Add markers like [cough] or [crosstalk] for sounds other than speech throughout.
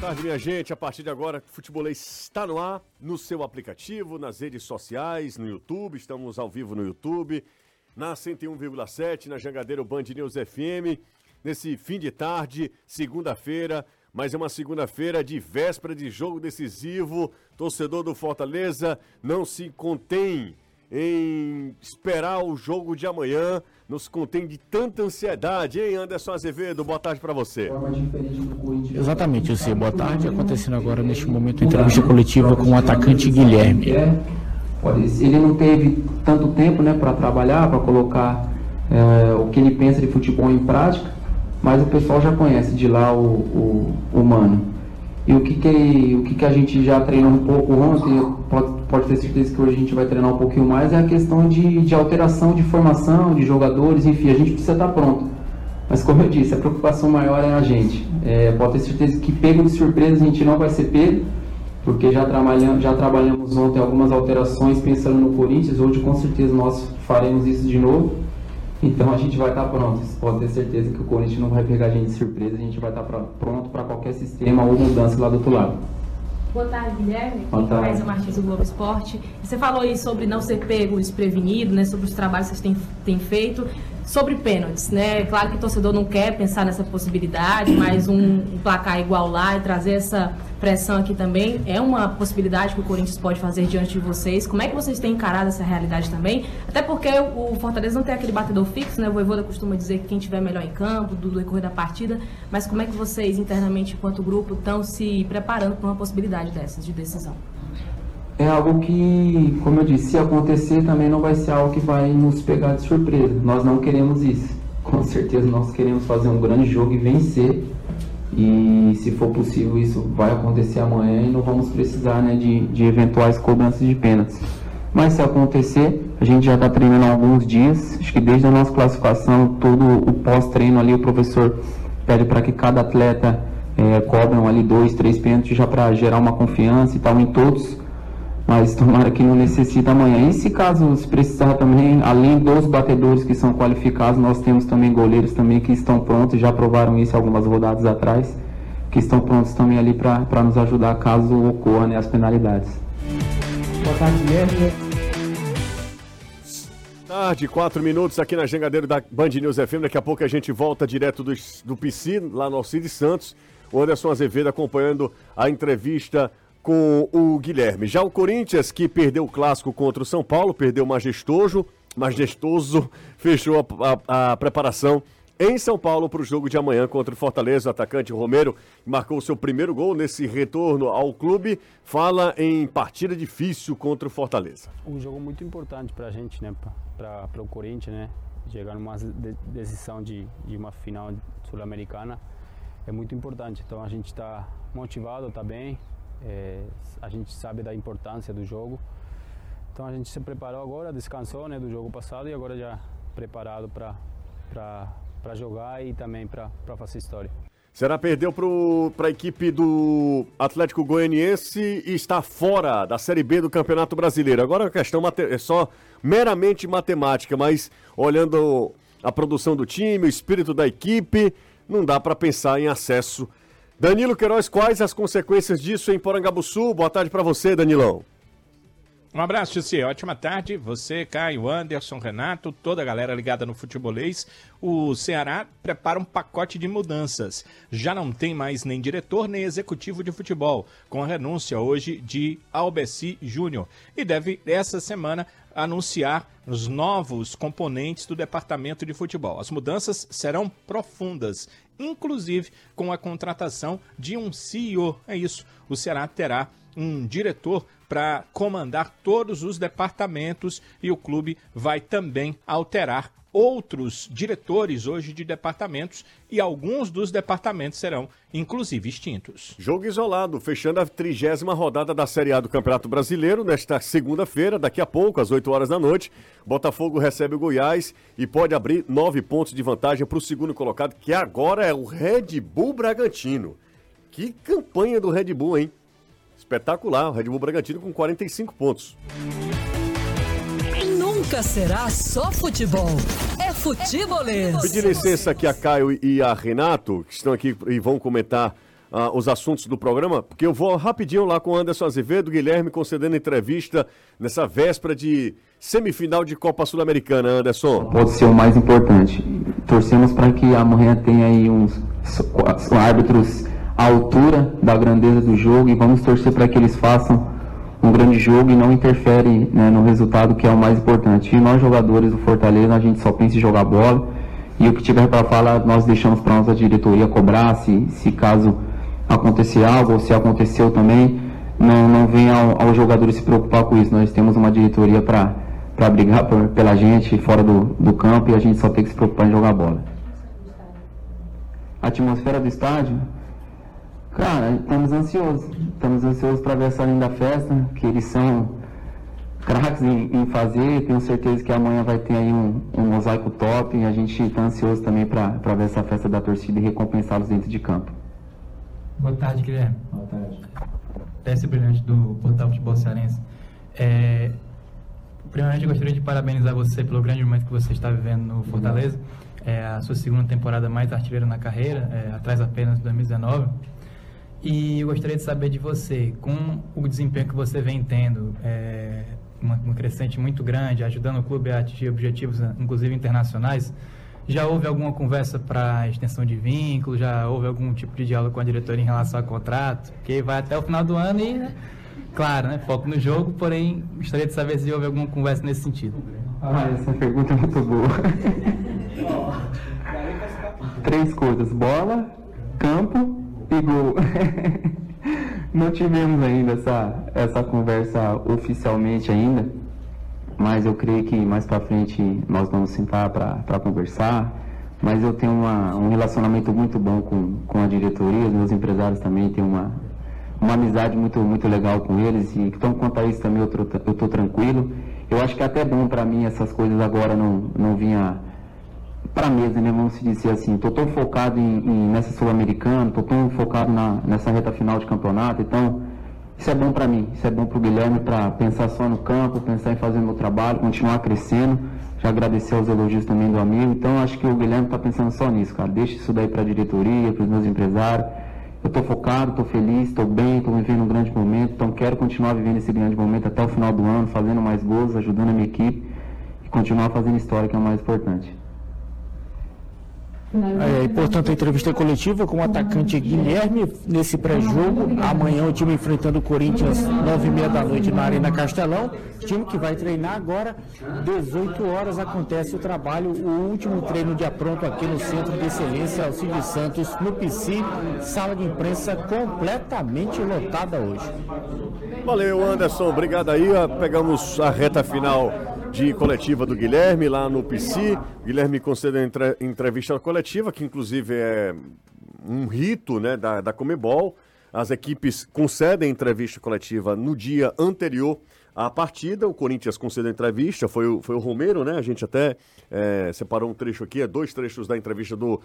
tarde, minha gente. A partir de agora, Futebolês está no ar, no seu aplicativo, nas redes sociais, no YouTube. Estamos ao vivo no YouTube, na 101,7, na Jangadeiro Band News FM. Nesse fim de tarde, segunda-feira, mas é uma segunda-feira de véspera de jogo decisivo. Torcedor do Fortaleza não se contém em esperar o jogo de amanhã. Nos contém de tanta ansiedade, hein, Anderson Azevedo? Boa tarde para você. Exatamente, você. Boa tarde. Acontecendo agora, neste momento, entrevista coletiva com o atacante Guilherme. Ele não teve tanto tempo né, para trabalhar, para colocar é, o que ele pensa de futebol em prática, mas o pessoal já conhece de lá o, o, o Mano. E o que, que, o que, que a gente já treinou um pouco ontem, pode, pode ter certeza que hoje a gente vai treinar um pouquinho mais, é a questão de, de alteração de formação, de jogadores, enfim, a gente precisa estar pronto. Mas como eu disse, a preocupação maior é a gente. É, pode ter certeza que pego de surpresa a gente não vai ser pego, porque já trabalhamos, já trabalhamos ontem algumas alterações pensando no Corinthians, hoje com certeza nós faremos isso de novo. Então a gente vai estar pronto. Pode ter certeza que o Corinthians não vai pegar a gente de surpresa, a gente vai estar pra, pronto para qualquer sistema ou mudança lá do outro lado. Boa tarde, Guilherme. Boa tarde. Raíssa Martins do Globo Esporte. Você falou aí sobre não ser pego desprevenido, né, sobre os trabalhos que vocês têm, têm feito. Sobre pênaltis, né? Claro que o torcedor não quer pensar nessa possibilidade, mas um, um placar igual lá e trazer essa pressão aqui também é uma possibilidade que o Corinthians pode fazer diante de vocês. Como é que vocês têm encarado essa realidade também? Até porque o Fortaleza não tem aquele batedor fixo, né? O Voivoda costuma dizer que quem tiver melhor em campo, do decorrer da partida. Mas como é que vocês, internamente, enquanto grupo, estão se preparando para uma possibilidade dessas de decisão? É algo que, como eu disse, se acontecer também não vai ser algo que vai nos pegar de surpresa. Nós não queremos isso. Com certeza nós queremos fazer um grande jogo e vencer. E se for possível isso vai acontecer amanhã e não vamos precisar né, de, de eventuais cobranças de pênaltis. Mas se acontecer, a gente já está treinando há alguns dias. Acho que desde a nossa classificação, todo o pós-treino ali, o professor pede para que cada atleta é, cobram ali dois, três pênaltis já para gerar uma confiança e tal em todos mas tomara que não necessita amanhã. E se caso se precisar também, além dos batedores que são qualificados, nós temos também goleiros também que estão prontos, já provaram isso algumas rodadas atrás, que estão prontos também ali para nos ajudar caso ocorram né, as penalidades. Boa tarde, Guilherme. Tarde, quatro minutos aqui na Jangadeiro da Band News FM. Daqui a pouco a gente volta direto do, do PC, lá no Alcides Santos. O Anderson Azevedo acompanhando a entrevista com o Guilherme. Já o Corinthians, que perdeu o clássico contra o São Paulo, perdeu majestoso, majestoso, fechou a, a, a preparação em São Paulo para o jogo de amanhã contra o Fortaleza. O atacante Romero marcou o seu primeiro gol nesse retorno ao clube. Fala em partida difícil contra o Fortaleza. Um jogo muito importante para a gente, né? Para o Corinthians, né? Chegar numa decisão de, de uma final sul-americana é muito importante. Então a gente está motivado, está bem, é, a gente sabe da importância do jogo. Então a gente se preparou agora, descansou né, do jogo passado e agora já preparado para jogar e também para fazer história. Será perdeu para a equipe do Atlético Goianiense e está fora da Série B do Campeonato Brasileiro. Agora a questão é só meramente matemática, mas olhando a produção do time, o espírito da equipe, não dá para pensar em acesso Danilo Queiroz, quais as consequências disso em Porangabuçu? Boa tarde para você, Danilão. Um abraço, Jussi. Ótima tarde. Você, Caio, Anderson, Renato, toda a galera ligada no futebolês. O Ceará prepara um pacote de mudanças. Já não tem mais nem diretor nem executivo de futebol, com a renúncia hoje de Albeci Júnior. E deve, essa semana, anunciar os novos componentes do departamento de futebol. As mudanças serão profundas inclusive com a contratação de um CEO. É isso, o Ceará terá um diretor para comandar todos os departamentos e o clube vai também alterar outros diretores hoje de departamentos e alguns dos departamentos serão inclusive extintos. Jogo isolado, fechando a trigésima rodada da Série A do Campeonato Brasileiro nesta segunda-feira, daqui a pouco, às 8 horas da noite. Botafogo recebe o Goiás e pode abrir nove pontos de vantagem para o segundo colocado, que agora é o Red Bull Bragantino. Que campanha do Red Bull, hein? Espetacular, o Red Bull Bragantino com 45 pontos. Nunca será só futebol. É futebolês. Pedir licença aqui a Caio e a Renato, que estão aqui e vão comentar ah, os assuntos do programa, porque eu vou rapidinho lá com o Anderson Azevedo, Guilherme concedendo entrevista nessa véspera de semifinal de Copa Sul-Americana, Anderson. Pode ser o mais importante. Torcemos para que amanhã tenha aí uns árbitros à altura da grandeza do jogo e vamos torcer para que eles façam um grande jogo e não interferem né, no resultado que é o mais importante. E nós jogadores do Fortaleza, a gente só pensa em jogar bola e o que tiver para falar nós deixamos para nossa diretoria cobrar se, se caso acontecer algo ou se aconteceu também, não, não venha ao, ao jogador se preocupar com isso. Nós temos uma diretoria para brigar por, pela gente fora do, do campo e a gente só tem que se preocupar em jogar bola. A atmosfera do estádio, cara, estamos ansiosos. Estamos ansiosos para ver essa linda festa, que eles são craques em, em, fazer. Tenho certeza que amanhã vai ter aí um, um mosaico top e a gente está ansioso também para ver essa festa da torcida e recompensá-los dentro de campo. Boa tarde, Guilherme. Boa tarde. Teste Brilhante do Portal Futebol Cearense. É, primeiramente, eu gostaria de parabenizar você pelo grande momento que você está vivendo no Fortaleza. É a sua segunda temporada mais artilheira na carreira, é, atrás apenas de 2019. E eu gostaria de saber de você, com o desempenho que você vem tendo, é, uma, uma crescente muito grande, ajudando o clube a atingir objetivos, inclusive internacionais, já houve alguma conversa para extensão de vínculo? Já houve algum tipo de diálogo com a diretoria em relação ao contrato? Porque vai até o final do ano e, né, claro, né, foco no jogo, porém, gostaria de saber se houve alguma conversa nesse sentido. Ah, essa pergunta é muito boa. [laughs] Três coisas: bola, Não tivemos ainda essa, essa conversa oficialmente ainda mas eu creio que mais para frente nós vamos sentar para conversar. Mas eu tenho uma, um relacionamento muito bom com, com a diretoria, os meus empresários também têm uma, uma amizade muito, muito legal com eles. E então, quanto a isso também, eu estou tranquilo. Eu acho que é até bom para mim essas coisas agora não, não vinha para a mesa, né? Vamos dizer assim. Estou tão focado em, em nessa Sul-Americana, estou tão focado na, nessa reta final de campeonato. Então, isso é bom para mim, isso é bom para o Guilherme para pensar só no campo, pensar em fazer meu trabalho, continuar crescendo. Já agradecer aos elogios também do amigo. Então acho que o Guilherme está pensando só nisso, cara. Deixa isso daí para a diretoria, para os meus empresários. Eu estou focado, estou feliz, estou bem, estou vivendo um grande momento. Então quero continuar vivendo esse grande momento até o final do ano, fazendo mais gols, ajudando a minha equipe e continuar fazendo história, que é o mais importante. É, e, portanto, a entrevista coletiva com o atacante Guilherme nesse pré-jogo. Amanhã o time enfrentando o Corinthians, nove e meia da noite na Arena Castelão. Time que vai treinar agora, 18 horas acontece o trabalho, o último treino de apronto aqui no Centro de Excelência Alcides Santos, no PC, sala de imprensa completamente lotada hoje. Valeu, Anderson. Obrigado aí. Pegamos a reta final de coletiva do Guilherme lá no PC. Guilherme concedeu entre, entrevista coletiva, que inclusive é um rito né, da, da Comebol. As equipes concedem entrevista coletiva no dia anterior à partida. O Corinthians concedeu entrevista, foi o, foi o Romero, né? A gente até é, separou um trecho aqui, é dois trechos da entrevista do,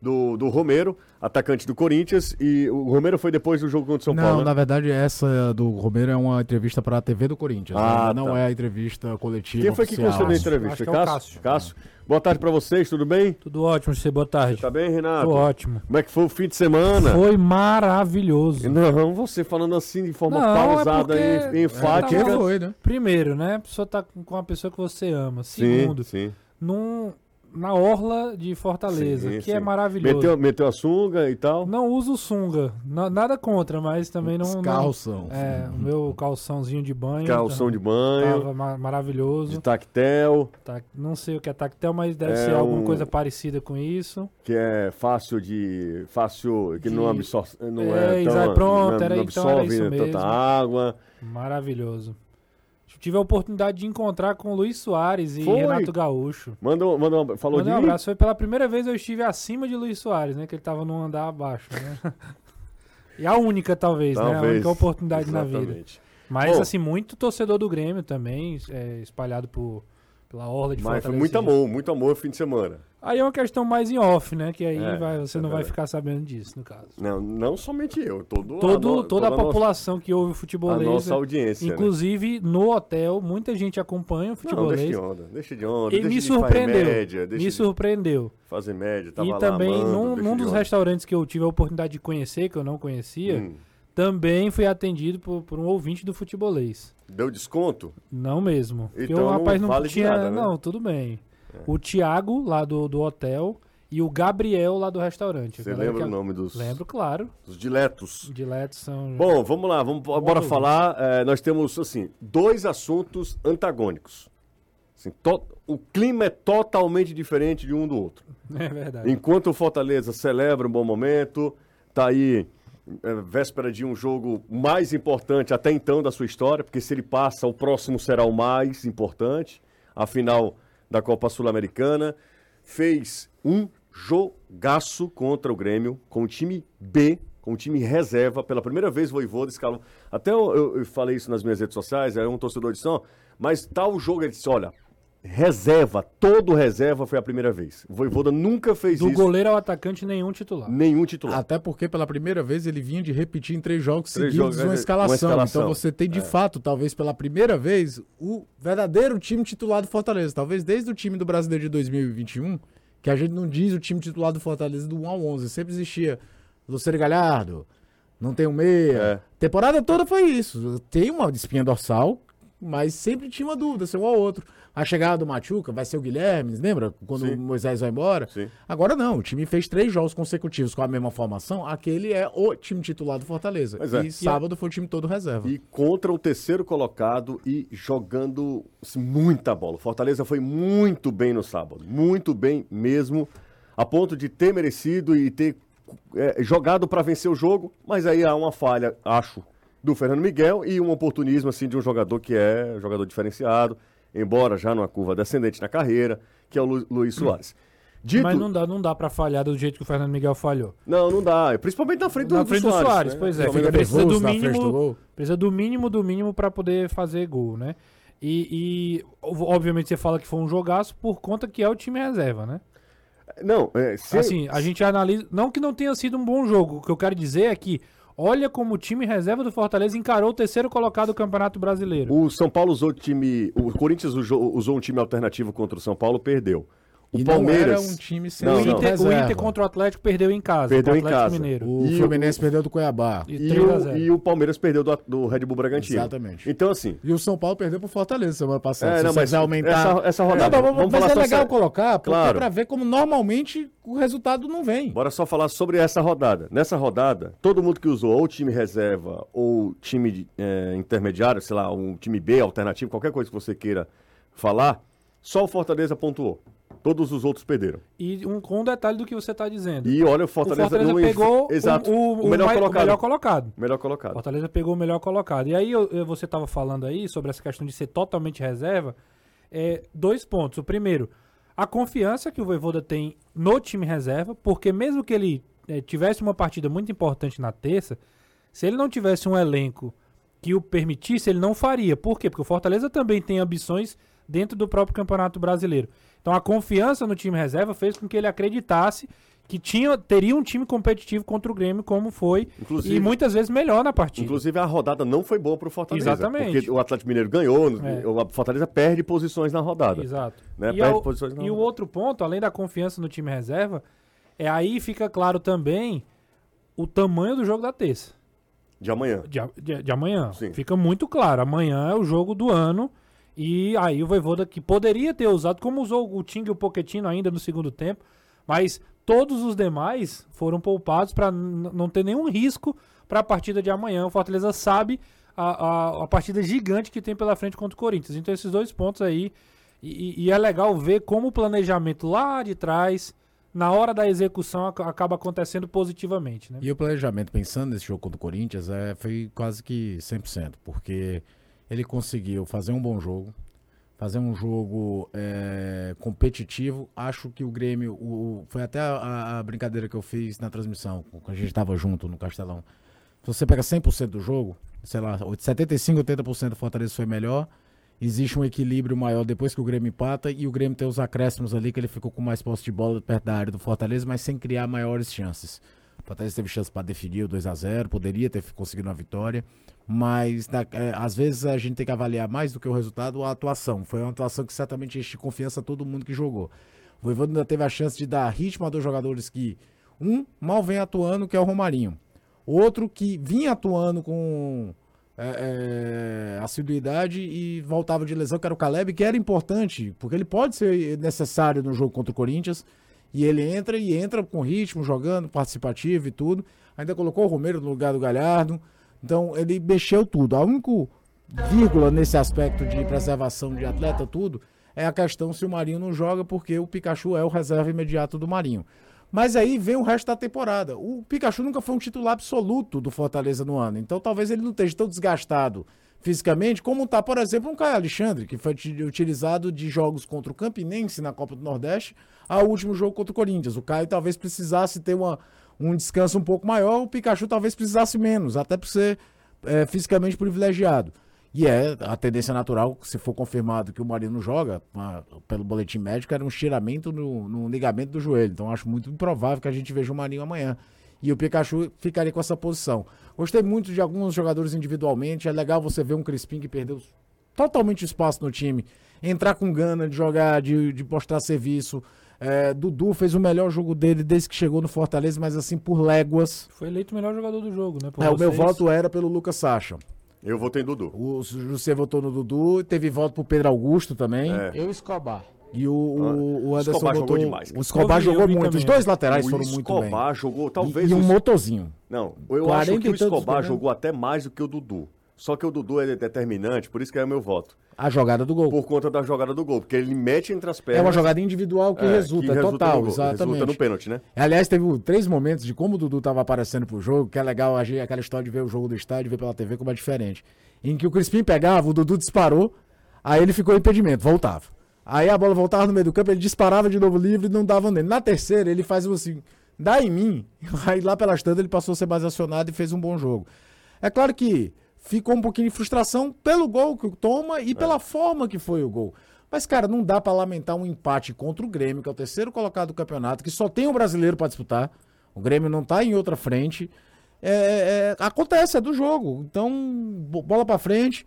do, do Romero, atacante do Corinthians, e o Romero foi depois do jogo contra o São não, Paulo. Não, né? na verdade, essa do Romero é uma entrevista para a TV do Corinthians. Ah, né? Não tá. é a entrevista coletiva. Quem foi que oficial. concedeu a entrevista? Acho que é o Cássio. Cássio. Boa tarde para vocês, tudo bem? Tudo ótimo, você boa tarde. Tá bem, Renato? Tô ótimo. Como é que foi o fim de semana? Foi maravilhoso. Não, você falando assim de forma Não, é pausada porque- e enfática. Porque foi, né? Primeiro, né? A pessoa tá com uma pessoa que você ama. Segundo, sim, sim. num, na orla de Fortaleza, Sim, que sim. é maravilhoso. Meteu, meteu a sunga e tal? Não uso sunga. Na- nada contra, mas também não. não Calção. é, o meu calçãozinho de banho. Calção de Tava banho, ma- maravilhoso. de tactel, Tá- não sei o que é tactel, mas deve É ser alguma um- coisa parecida com isso. que é fácil de. fácil. que De- não absorve. Não É, é, tão, pronto, não, era- não então era absorve isso né, tanta mesmo. água. Maravilhoso. Tive a oportunidade de encontrar com o Luiz Soares e Foi? Renato Gaúcho. Manda, um- manda um, falou de um abraço. Foi pela primeira vez eu estive acima de Luiz Soares, né? Que ele tava num andar abaixo, né? [laughs] e a única, talvez, né? A Talvez. única oportunidade na vida. Exatamente. Mas, Bom. assim, muito torcedor do Grêmio também, é, espalhado por, pela orla de Mas foi Fortaleza. muito amor, muito amor no fim de semana. Aí é uma questão mais em off, né? Que aí É, vai- você é não vai ficar sabendo disso, no caso. Não, não somente eu, todo, Todo, no- toda a nossa- população que ouve o a futebolês. nossa né? audiência. né? Inclusive, no hotel, muita gente acompanha o Não, deixa futebolês. de onda, deixa de onda. E me surpreendeu. Média, me de surpreendeu. fazer média, tava E também, amando, num, num dos restaurantes que eu tive a oportunidade de conhecer, que eu não conhecia, Hum. Também fui atendido por, por um ouvinte do futebolês. Deu desconto? Não mesmo. Então o não rapaz não vale tinha. nada, né? Não, tudo bem. O Thiago, lá do, do hotel, e o Gabriel, lá do restaurante. Você lembra que- o nome dos, Lembro, claro. dos diletos? Diletos são. Bom, vamos lá, vamos, bora ouvinte. falar. é, nós temos, assim, dois assuntos antagônicos. Assim, to- o clima é totalmente diferente de um do outro. [laughs] É verdade. Enquanto o Fortaleza celebra um bom momento, tá aí é, véspera de um jogo mais importante até então da sua história, porque se ele passa, o próximo será o mais importante, a final da Copa Sul-Americana. Fez um jogaço contra o Grêmio, com o time B, com o time reserva, pela primeira vez Voivoda escalou. Até eu, eu- eu falei isso nas minhas redes sociais, aí um torcedor disse, não, mas tal jogo, ele disse, olha, reserva, todo reserva foi a primeira vez. O Voivoda nunca fez Do isso, goleiro ao atacante, nenhum titular. nenhum titular. Até porque pela primeira vez ele vinha de repetir em três jogos Três seguidos jogos, uma, é, escalação. uma escalação. Então você tem de É. fato, talvez pela primeira vez, o verdadeiro time titular do Fortaleza. Talvez desde o time do Brasileiro de 2021, que a gente não diz o time titular do Fortaleza do 1 ao 11. Sempre existia Luciano Galhardo, não tem um meia. É. Temporada toda foi isso. Tem uma espinha dorsal, mas sempre tinha uma dúvida, se um ou outro. A chegada do Machuca vai ser o Guilherme, lembra? Quando Sim. o Moisés vai embora. Sim. Agora não, o time fez três jogos consecutivos com a mesma formação. Aquele é o time titular do Fortaleza. É. E sábado foi o time todo reserva. E contra o terceiro colocado e jogando assim, muita bola. O Fortaleza foi muito bem no sábado. Muito bem mesmo. A ponto de ter merecido e ter é, jogado para vencer o jogo. Mas aí há uma falha, acho, do Fernando Miguel e um oportunismo assim, de um jogador que é um jogador diferenciado. Embora já numa curva descendente na carreira, que é o Lu- Luiz Soares. Dito... Mas não dá, não dá pra falhar do jeito que o Fernando Miguel falhou. Não, não dá. Principalmente na frente do, Na do frente do Soares. Soares, né? pois é. Fica, precisa do do mínimo, gol. precisa do mínimo do mínimo pra poder fazer gol, né? E, e, ob- obviamente você fala que foi um jogaço por conta que é o time reserva, né? Não, é, se- Assim, a gente analisa, não que não tenha sido um bom jogo, o que eu quero dizer é que olha como o time reserva do Fortaleza encarou o terceiro colocado do Campeonato Brasileiro. O São Paulo usou time. O Corinthians usou, usou um time alternativo contra o São Paulo, perdeu. O E Palmeiras. não era um time sem Não, o, não. Inter, o. Inter contra o Atlético perdeu em casa, Perdeu em casa. Mineiro. O E Fluminense perdeu do Cuiabá. E E 3 a o, 0. e o Palmeiras perdeu do, do Red Bull Bragantino. Exatamente. Então, assim. E o São Paulo perdeu pro Fortaleza semana passada. É, não, mas aumentar. essa- essa rodada, Não, mas, vamos mas falar é legal sério. colocar, porque Claro. é pra ver como normalmente o resultado não vem. Bora só falar sobre essa rodada. Nessa rodada, todo mundo que usou ou time reserva ou time é, intermediário, sei lá, um time B alternativo, qualquer coisa que você queira falar, só o Fortaleza pontuou. Todos os outros perderam. E um, com um detalhe do que você está dizendo. E olha, o o Fortaleza, Fortaleza não- pegou Exato. o, o- o melhor mais- colocado. o melhor colocado. Melhor colocado. Fortaleza pegou o melhor colocado. E aí eu- eu- você estava falando aí sobre essa questão de ser totalmente reserva. É, dois pontos. O primeiro, a confiança que o Voivoda tem no time reserva, porque mesmo que ele é, tivesse uma partida muito importante na terça, se ele não tivesse um elenco que o permitisse, ele não faria. Por quê? Porque o Fortaleza também tem ambições dentro do próprio Campeonato Brasileiro. Então a confiança no time reserva fez com que ele acreditasse que tinha, teria um time competitivo contra o Grêmio, como foi, Inclusive- e muitas vezes melhor na partida. Inclusive, a rodada não foi boa pro Fortaleza. Exatamente. Porque o Atlético Mineiro ganhou, É. o Fortaleza perde posições na rodada. Exato. Né? E, Perde ao- posições na e o outro ponto, além da confiança no time reserva, é aí fica claro também o tamanho do jogo da terça. De amanhã. De, de- de amanhã. Sim. Fica muito claro. Amanhã é o jogo do ano. E aí o Voivoda, que poderia ter usado, como usou o Ting e o Pochettino ainda no segundo tempo, mas todos os demais foram poupados para não ter nenhum risco para a partida de amanhã. O Fortaleza sabe a, a, a partida gigante que tem pela frente contra o Corinthians. Então esses dois pontos aí. E, e- é legal ver como o planejamento lá de trás, na hora da execução, ac- acaba acontecendo positivamente. Né? E o planejamento, pensando nesse jogo contra o Corinthians, é, foi quase que 100%, porque ele conseguiu fazer um bom jogo, fazer um jogo é, competitivo. Acho que o Grêmio, o- foi até a, a brincadeira que eu fiz na transmissão, quando a gente estava junto no Castelão. Se você pega 100% do jogo, sei lá, 75, 80% do Fortaleza foi melhor, existe um equilíbrio maior depois que o Grêmio empata e o Grêmio tem os acréscimos ali que ele ficou com mais posse de bola perto da área do Fortaleza, mas sem criar maiores chances. Fortaleza teve chance para definir o 2 a 0 poderia ter conseguido uma vitória, mas da- é, às vezes a gente tem que avaliar mais do que o resultado a atuação. Foi uma atuação que certamente enche confiança a todo mundo que jogou. O Voivoda ainda teve a chance de dar ritmo a dois jogadores que, um, mal vem atuando, que é o Romarinho. Outro que vinha atuando com é, é, assiduidade e voltava de lesão, que era o Caleb, que era importante, porque ele pode ser necessário no jogo contra o Corinthians. E ele entra e entra com ritmo, jogando, participativo e tudo. Ainda colocou o Romero no lugar do Galhardo. Então ele mexeu tudo. A única vírgula nesse aspecto de preservação de atleta, tudo, é a questão se o Marinho não joga, porque o Pikachu é o reserva imediato do Marinho. Mas aí vem o resto da temporada. O Pikachu nunca foi um titular absoluto do Fortaleza no ano. Então talvez ele não esteja tão desgastado fisicamente como está, por exemplo, um Caio Alexandre, que foi ti- utilizado de jogos contra o Campinense na Copa do Nordeste ao último jogo contra o Corinthians. O Caio talvez precisasse ter uma, um descanso um pouco maior, o Pikachu talvez precisasse menos, até por ser é, fisicamente privilegiado. E é a tendência natural, se for confirmado que o Marinho não joga, pelo boletim médico, era um estiramento no, no ligamento do joelho. Então acho muito improvável que a gente veja o Marinho amanhã. E o Pikachu ficaria com essa posição. Gostei muito de alguns jogadores individualmente. É legal você ver um Crispim que perdeu totalmente espaço no time, entrar com gana de jogar, de, de mostrar serviço. É, Dudu fez o melhor jogo dele desde que chegou no Fortaleza, mas assim por léguas. Foi eleito o melhor jogador do jogo, né? por É, o meu vocês. voto era pelo Lucas Sacha. Eu votei em Dudu. O José votou no Dudu, teve voto pro Pedro Augusto também. É. Eu Escobar. E o, o, o Anderson Escobar votou. jogou demais, cara. O Escobar Eu jogou eu muito. também. Os dois laterais o foram muito bem. Escobar jogou, talvez. e, e um os- motorzinho. Não, eu 40 acho que o Escobar né? jogou até mais do que o Dudu. Só que o Dudu é determinante, por isso que é o meu voto. A jogada do gol. Por conta da jogada do gol, porque ele mete entre as pernas. É uma jogada individual que é, resulta, que total, no gol, exatamente. Resulta no pênalti, né? Aliás, teve três momentos de como o Dudu tava aparecendo pro jogo, que é legal aquela história de ver o jogo do estádio, ver pela TV como é diferente. Em que o Crispim pegava, o Dudu disparou, aí ele ficou em impedimento, voltava. Aí a bola voltava no meio do campo, ele disparava de novo livre e não dava nele. Na terceira, ele faz assim, dá em mim. [laughs] Aí lá pelas tantas ele passou a ser mais acionado e fez um bom jogo. É claro que ficou um pouquinho de frustração pelo gol que toma e pela forma que foi o gol. Mas, cara, não dá pra lamentar um empate contra o Grêmio, que é o terceiro colocado do campeonato, que só tem um brasileiro pra disputar. O Grêmio não tá em outra frente. É, é, acontece, é do jogo. Então, bo- bola pra frente,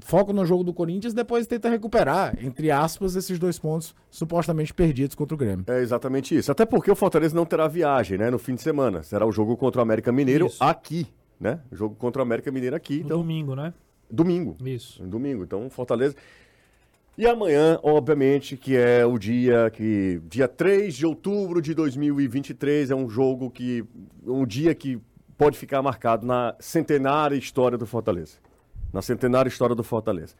foco no jogo do Corinthians, depois tenta recuperar, entre aspas, esses dois pontos supostamente perdidos contra o Grêmio. É exatamente isso. Até porque o Fortaleza não terá viagem, né? No fim de semana. Será o jogo contra o América Mineiro Isso. aqui, né? Jogo contra o América Mineiro aqui. No Então, domingo, né? domingo. Isso. Domingo. Então, Fortaleza. E amanhã, obviamente, que é o dia que. Dia 3 de outubro de 2023, é um jogo que. Um dia que pode ficar marcado na centenária história do Fortaleza. Na centenária história do Fortaleza.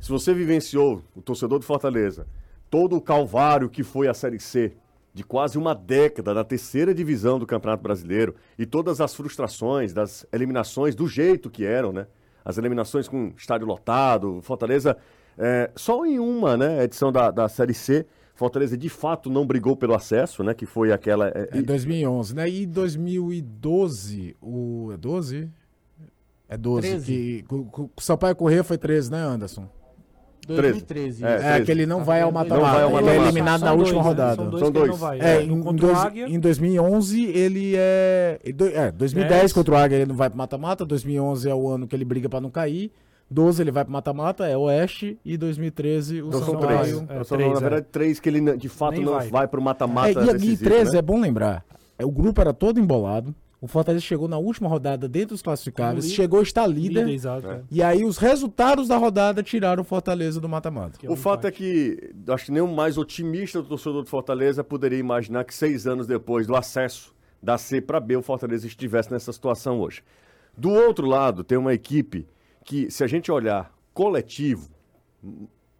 Se você vivenciou, o torcedor do Fortaleza, todo o calvário que foi a Série C, de quase uma década na terceira divisão do Campeonato Brasileiro, e todas as frustrações das eliminações do jeito que eram, né? As eliminações com estádio lotado, Fortaleza, é, só em uma né, edição da, da Série C, Fortaleza de fato não brigou pelo acesso, né? Que foi aquela. é, É 2011, né? E 2012, o... É 12? É 12. 13. Que, com, o Sampaio Corrêa foi 13, né, Anderson? 2013. É, É, 13. que ele não vai ao Não vai mata-mata. Ele é mata-mata. eliminado na última né? rodada. São dois São. É, É, em, um em contra o dois- Águia. em 2011 ele é. É, 2010 Dez. contra o Águia ele não vai pro mata-mata. 2011 é o ano que ele briga pra não cair. 12 ele vai pro mata-mata, é Oeste. E 2013 o Então são três. É, Então são, três, na é. verdade, três que ele de fato Nem não vai. vai, para o É, mata-mata e, e decisivo, 13 né? é bom lembrar. É, o grupo era todo embolado. O Fortaleza chegou na última rodada dentro dos classificáveis. Líder. Chegou a estar líder. Líder, exato. é. E aí os resultados da rodada tiraram o Fortaleza do mata-mata. É O fato é que acho que nem o mais otimista do torcedor do Fortaleza poderia imaginar que seis anos depois do acesso da C para B, o Fortaleza estivesse nessa situação hoje. Do outro lado, tem uma equipe que, se a gente olhar coletivo,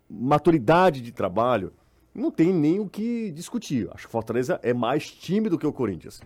maturidade de trabalho, não tem nem o que discutir. Acho que o Fortaleza é mais time do que o Corinthians.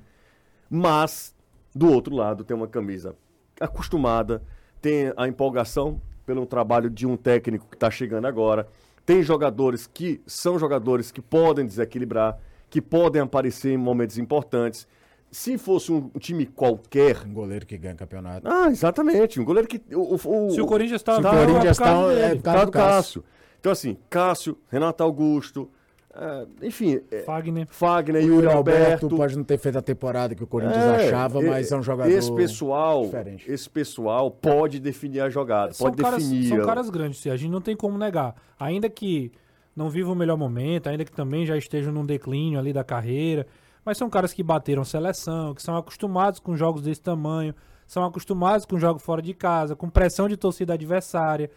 Mas, do outro lado, tem uma camisa acostumada, tem a empolgação pelo trabalho de um técnico que está chegando agora, tem jogadores que são jogadores que podem desequilibrar, que podem aparecer em momentos importantes. se fosse um time qualquer. Um goleiro que ganha campeonato. Ah, exatamente. Um goleiro que. O, o, Se o Corinthians tá- se o Corinthians é tá- dele. é do do Cássio. Então, assim, Cássio, Renato Augusto, é, enfim. é, Fagner. Fagner, O Yuri Yuri Alberto. pode não ter feito a temporada que o Corinthians É, achava, mas é um jogador Esse pessoal, diferente. esse pessoal pode definir a jogada, São pode caras, definir. são caras grandes, sim, a gente não tem como negar. Ainda que não viva o melhor momento, ainda que também já estejam num declínio ali da carreira, mas são caras que bateram seleção, que são acostumados com jogos desse tamanho, são acostumados com jogos fora de casa, com pressão de torcida adversária.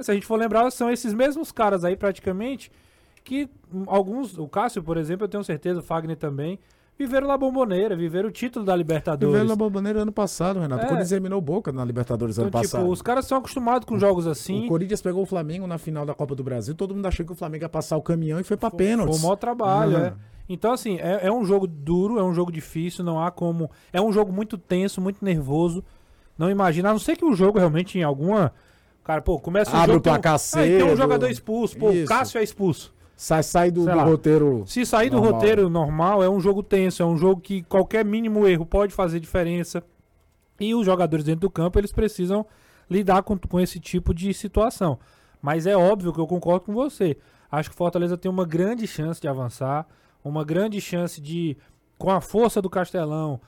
Se a gente for lembrar, são esses mesmos caras aí praticamente que alguns, o Cássio, por exemplo, eu tenho certeza, o Fagner também, viveram na bomboneira, viveram o título da Libertadores. Viveram na Bomboneira ano passado, Renato. É. O Corinthians eliminou o Boca na Libertadores ano Então, tipo, passado. os caras são acostumados com jogos assim. O Corinthians pegou o Flamengo na final da Copa do Brasil, todo mundo achou que o Flamengo ia passar o caminhão e foi pra pênalti. Foi o maior trabalho, Uhum. é. Então, assim, é, é um jogo duro, é um jogo difícil, não há como. É um jogo muito tenso, muito nervoso. Não imagina, a não ser que o jogo realmente em alguma. Cara, pô, começa o Abre jogo. o placar tem um, é, tem um cedo. jogador expulso, pô, o. Cássio é expulso. Sai, sai do, do roteiro. Se sair do normal. roteiro normal, é um jogo tenso, é um jogo que qualquer mínimo erro pode fazer diferença. E os jogadores dentro do campo, eles precisam lidar com, com esse tipo de situação. Mas é óbvio que eu concordo com você. Acho que o Fortaleza tem uma grande chance de avançar, uma grande chance de, com a força do Castelão,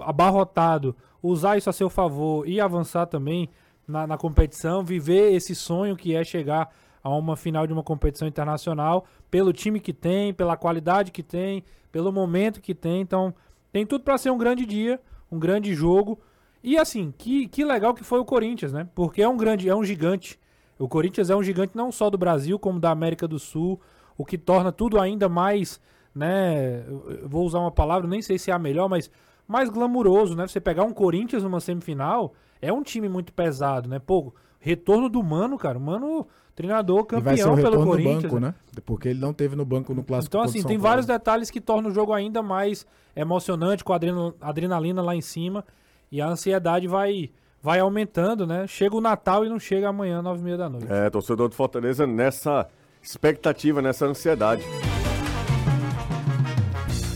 abarrotado, usar isso a seu favor e avançar também na, na competição, viver esse sonho que é chegar a uma final de uma competição internacional, pelo time que tem, pela qualidade que tem, pelo momento que tem. Então, tem tudo para ser um grande dia, um grande jogo. E assim, que, que legal que foi o Corinthians, né? Porque é um grande, é um gigante. O Corinthians é um gigante não só do Brasil, como da América do Sul, o que torna tudo ainda mais, né? Vou usar uma palavra, nem sei se é a melhor, mas mais glamuroso, né? Você pegar um Corinthians numa semifinal, é um time muito pesado, né? Pô, retorno do Mano, cara. O Mano, treinador, E vai ser o campeão pelo retorno no Corinthians. banco, né? Porque ele não teve no banco no clássico. Então, assim, tem Paulo. vários detalhes que tornam o jogo ainda mais emocionante, com a adrena- adrenalina lá em cima. E a ansiedade vai, vai aumentando, né? Chega o Natal e não chega amanhã, nove e meia da noite. É, torcedor do Fortaleza nessa expectativa, nessa ansiedade.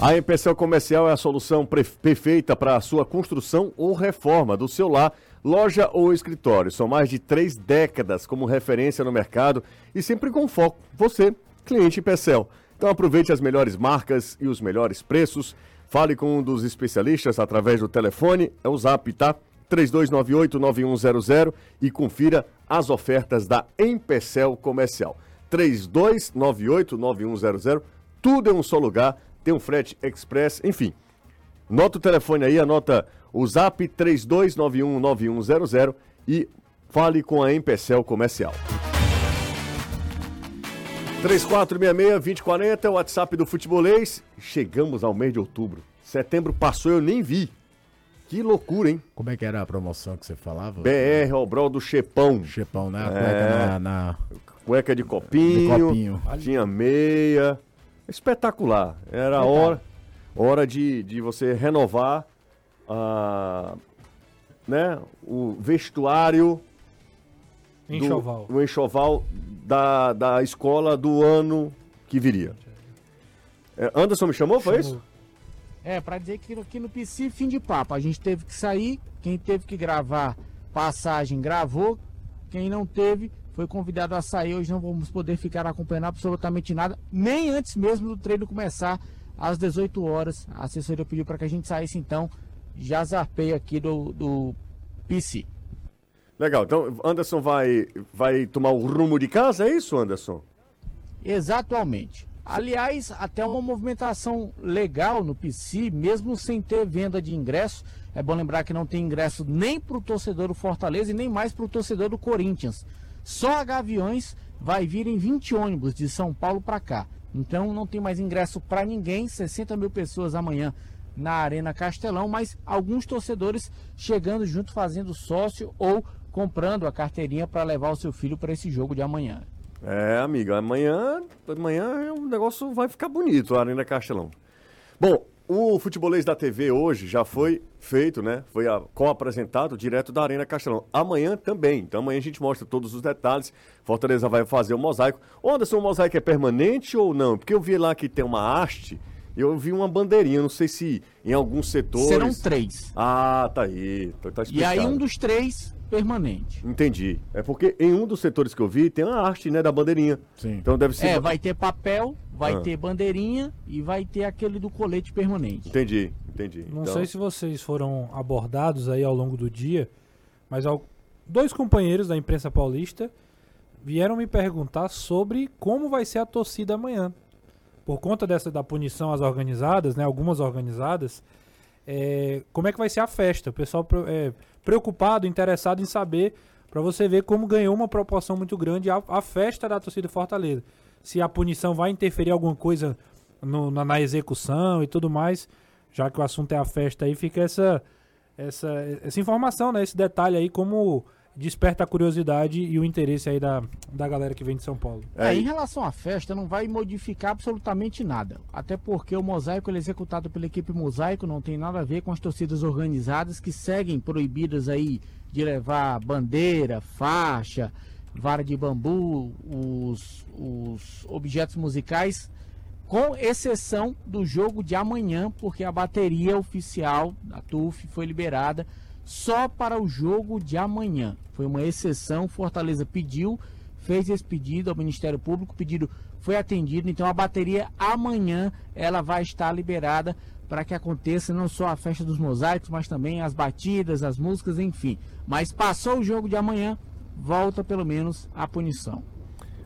A Empecel Comercial é a solução perfeita para a sua construção ou reforma do seu lar, loja ou escritório. São mais de três décadas como referência no mercado e sempre com foco. Você, cliente Empecel. Então aproveite as melhores marcas e os melhores preços. Fale com um dos especialistas através do telefone, é o Zap, tá? 3298-9100 e confira as ofertas da Empecel Comercial. 3298-9100, tudo em um só lugar, tem um frete express, enfim. Nota o telefone aí, anota o zap 3291-9100 e fale com a Empecel Comercial. 3466-2040 é o WhatsApp do Futebolês. Chegamos ao mês de outubro. Setembro passou, eu nem vi. Que loucura, hein? Como é que era a promoção que você falava? BR Obrol do Chepão. Chepão, né? A É. cueca na, na- Cueca de copinho, De copinho. tinha meia. Espetacular. Era a hora, hora de, de você renovar a, né, o vestuário Enxoval. do o enxoval da, da escola do ano que viria. É, Anderson me chamou, foi isso? É, pra dizer que aqui no PC, fim de papo. A gente teve que sair, quem teve que gravar passagem gravou, quem não teve foi convidado a sair. Hoje não vamos poder ficar acompanhando absolutamente nada, nem antes mesmo do treino começar, às 18 horas. A assessoria pediu para que a gente saísse, então já zarpei aqui do, do PC. Legal, então Anderson vai, vai tomar o rumo de casa, é isso, Anderson? Exatamente. Aliás, até uma movimentação legal no PC, mesmo sem ter venda de ingresso. É bom lembrar que não tem ingresso nem para o torcedor do Fortaleza e nem mais para o torcedor do Corinthians. Só a Gaviões vai vir em 20 ônibus de São Paulo para cá. Então não tem mais ingresso para ninguém, 60 mil pessoas amanhã na Arena Castelão, mas alguns torcedores chegando junto fazendo sócio ou comprando a carteirinha para levar o seu filho para esse jogo de amanhã. É, amiga, amanhã, amanhã o negócio vai ficar bonito, a Arena Castelão. Bom, o futebolês da TV hoje já foi feito, né? Foi a- co-apresentado direto da Arena Castelão. Amanhã também. Então amanhã a gente mostra todos os detalhes. Fortaleza vai fazer o mosaico. Anderson, o mosaico é permanente ou não? Porque eu vi lá que tem uma haste Eu vi uma bandeirinha, não sei se em alguns setores. Serão três. Ah, tá aí. Tá, tá E aí explicado. um dos três permanente. Entendi. É porque em um dos setores que eu vi tem a arte, né, da bandeirinha. Sim. Então deve ser. É, vai ter papel, vai Ah. ter bandeirinha e vai ter aquele do colete permanente. Entendi, entendi. Não Então, sei se vocês foram abordados aí ao longo do dia, mas dois companheiros da imprensa paulista vieram me perguntar sobre como vai ser a torcida amanhã. Por conta dessa da punição às organizadas, né, algumas organizadas, é, como é que vai ser a festa? O pessoal é, preocupado, interessado em saber, para você ver como ganhou uma proporção muito grande a, a festa da torcida Fortaleza. Se a punição vai interferir alguma coisa no- na, na execução e tudo mais, já que o assunto é a festa aí, fica essa, essa, essa informação, né? Esse detalhe aí, como desperta a curiosidade e o interesse aí da, da galera que vem de São Paulo. É, em relação à festa, não vai modificar absolutamente nada. Até porque o mosaico ele é executado pela equipe mosaico, não tem nada a ver com as torcidas organizadas que seguem proibidas aí de levar bandeira, faixa, vara de bambu, os, os objetos musicais, com exceção do jogo de amanhã, porque a bateria oficial da TUF foi liberada só para o jogo de amanhã. Foi uma exceção, Fortaleza pediu, fez esse pedido ao Ministério Público, o pedido foi atendido, então a bateria amanhã ela vai estar liberada para que aconteça não só a festa dos mosaicos, mas também as batidas, as músicas, enfim. Mas passou o jogo de amanhã, volta pelo menos a punição.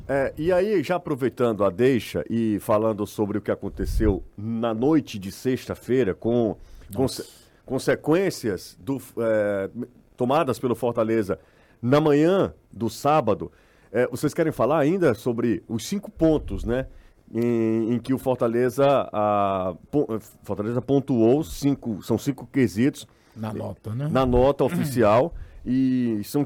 É, e aí, já aproveitando a deixa e falando sobre o que aconteceu na noite de sexta-feira, com conse- consequências do, é, tomadas pelo Fortaleza na manhã do sábado, é, vocês querem falar ainda sobre os cinco pontos, né? Em, em que o Fortaleza, a, Fortaleza pontuou cinco, são cinco quesitos Na nota, né? na nota oficial. E são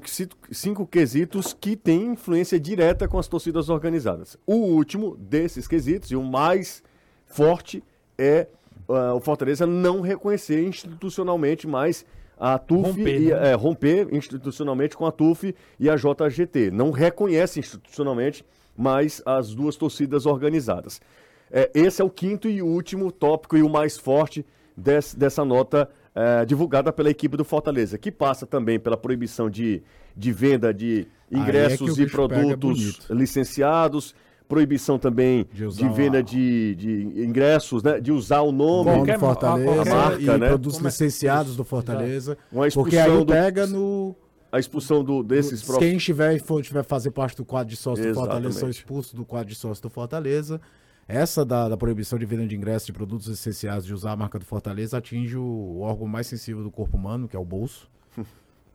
cinco quesitos que têm influência direta com as torcidas organizadas. O último desses quesitos, e o mais forte, é ah, o Fortaleza não reconhecer institucionalmente mais a TUF Romper, e né? é, romper institucionalmente com a TUF e a JGT. Não reconhece institucionalmente mais as duas torcidas organizadas. É, esse é o quinto e último tópico e o mais forte des- dessa nota é, divulgada pela equipe do Fortaleza, que passa também pela proibição de, de venda de é ingressos o e produtos licenciados, proibição também De de, venda a- de, de ingressos, né, de usar o nome. Nome Qualquer do Fortaleza a marca, e né? produtos Como é- licenciados do Isso, Fortaleza. Uma Porque aí expulsão do- pega no. A expulsão do, desses Se próprios. Quem estiver, for, tiver fazer parte do quadro de sócio do Fortaleza são Exatamente. expulsos do quadro de sócio do Fortaleza. Essa da, da proibição de venda de ingressos de produtos essenciais de usar a marca do Fortaleza atinge o, o órgão mais sensível do corpo humano, que é o bolso. [laughs]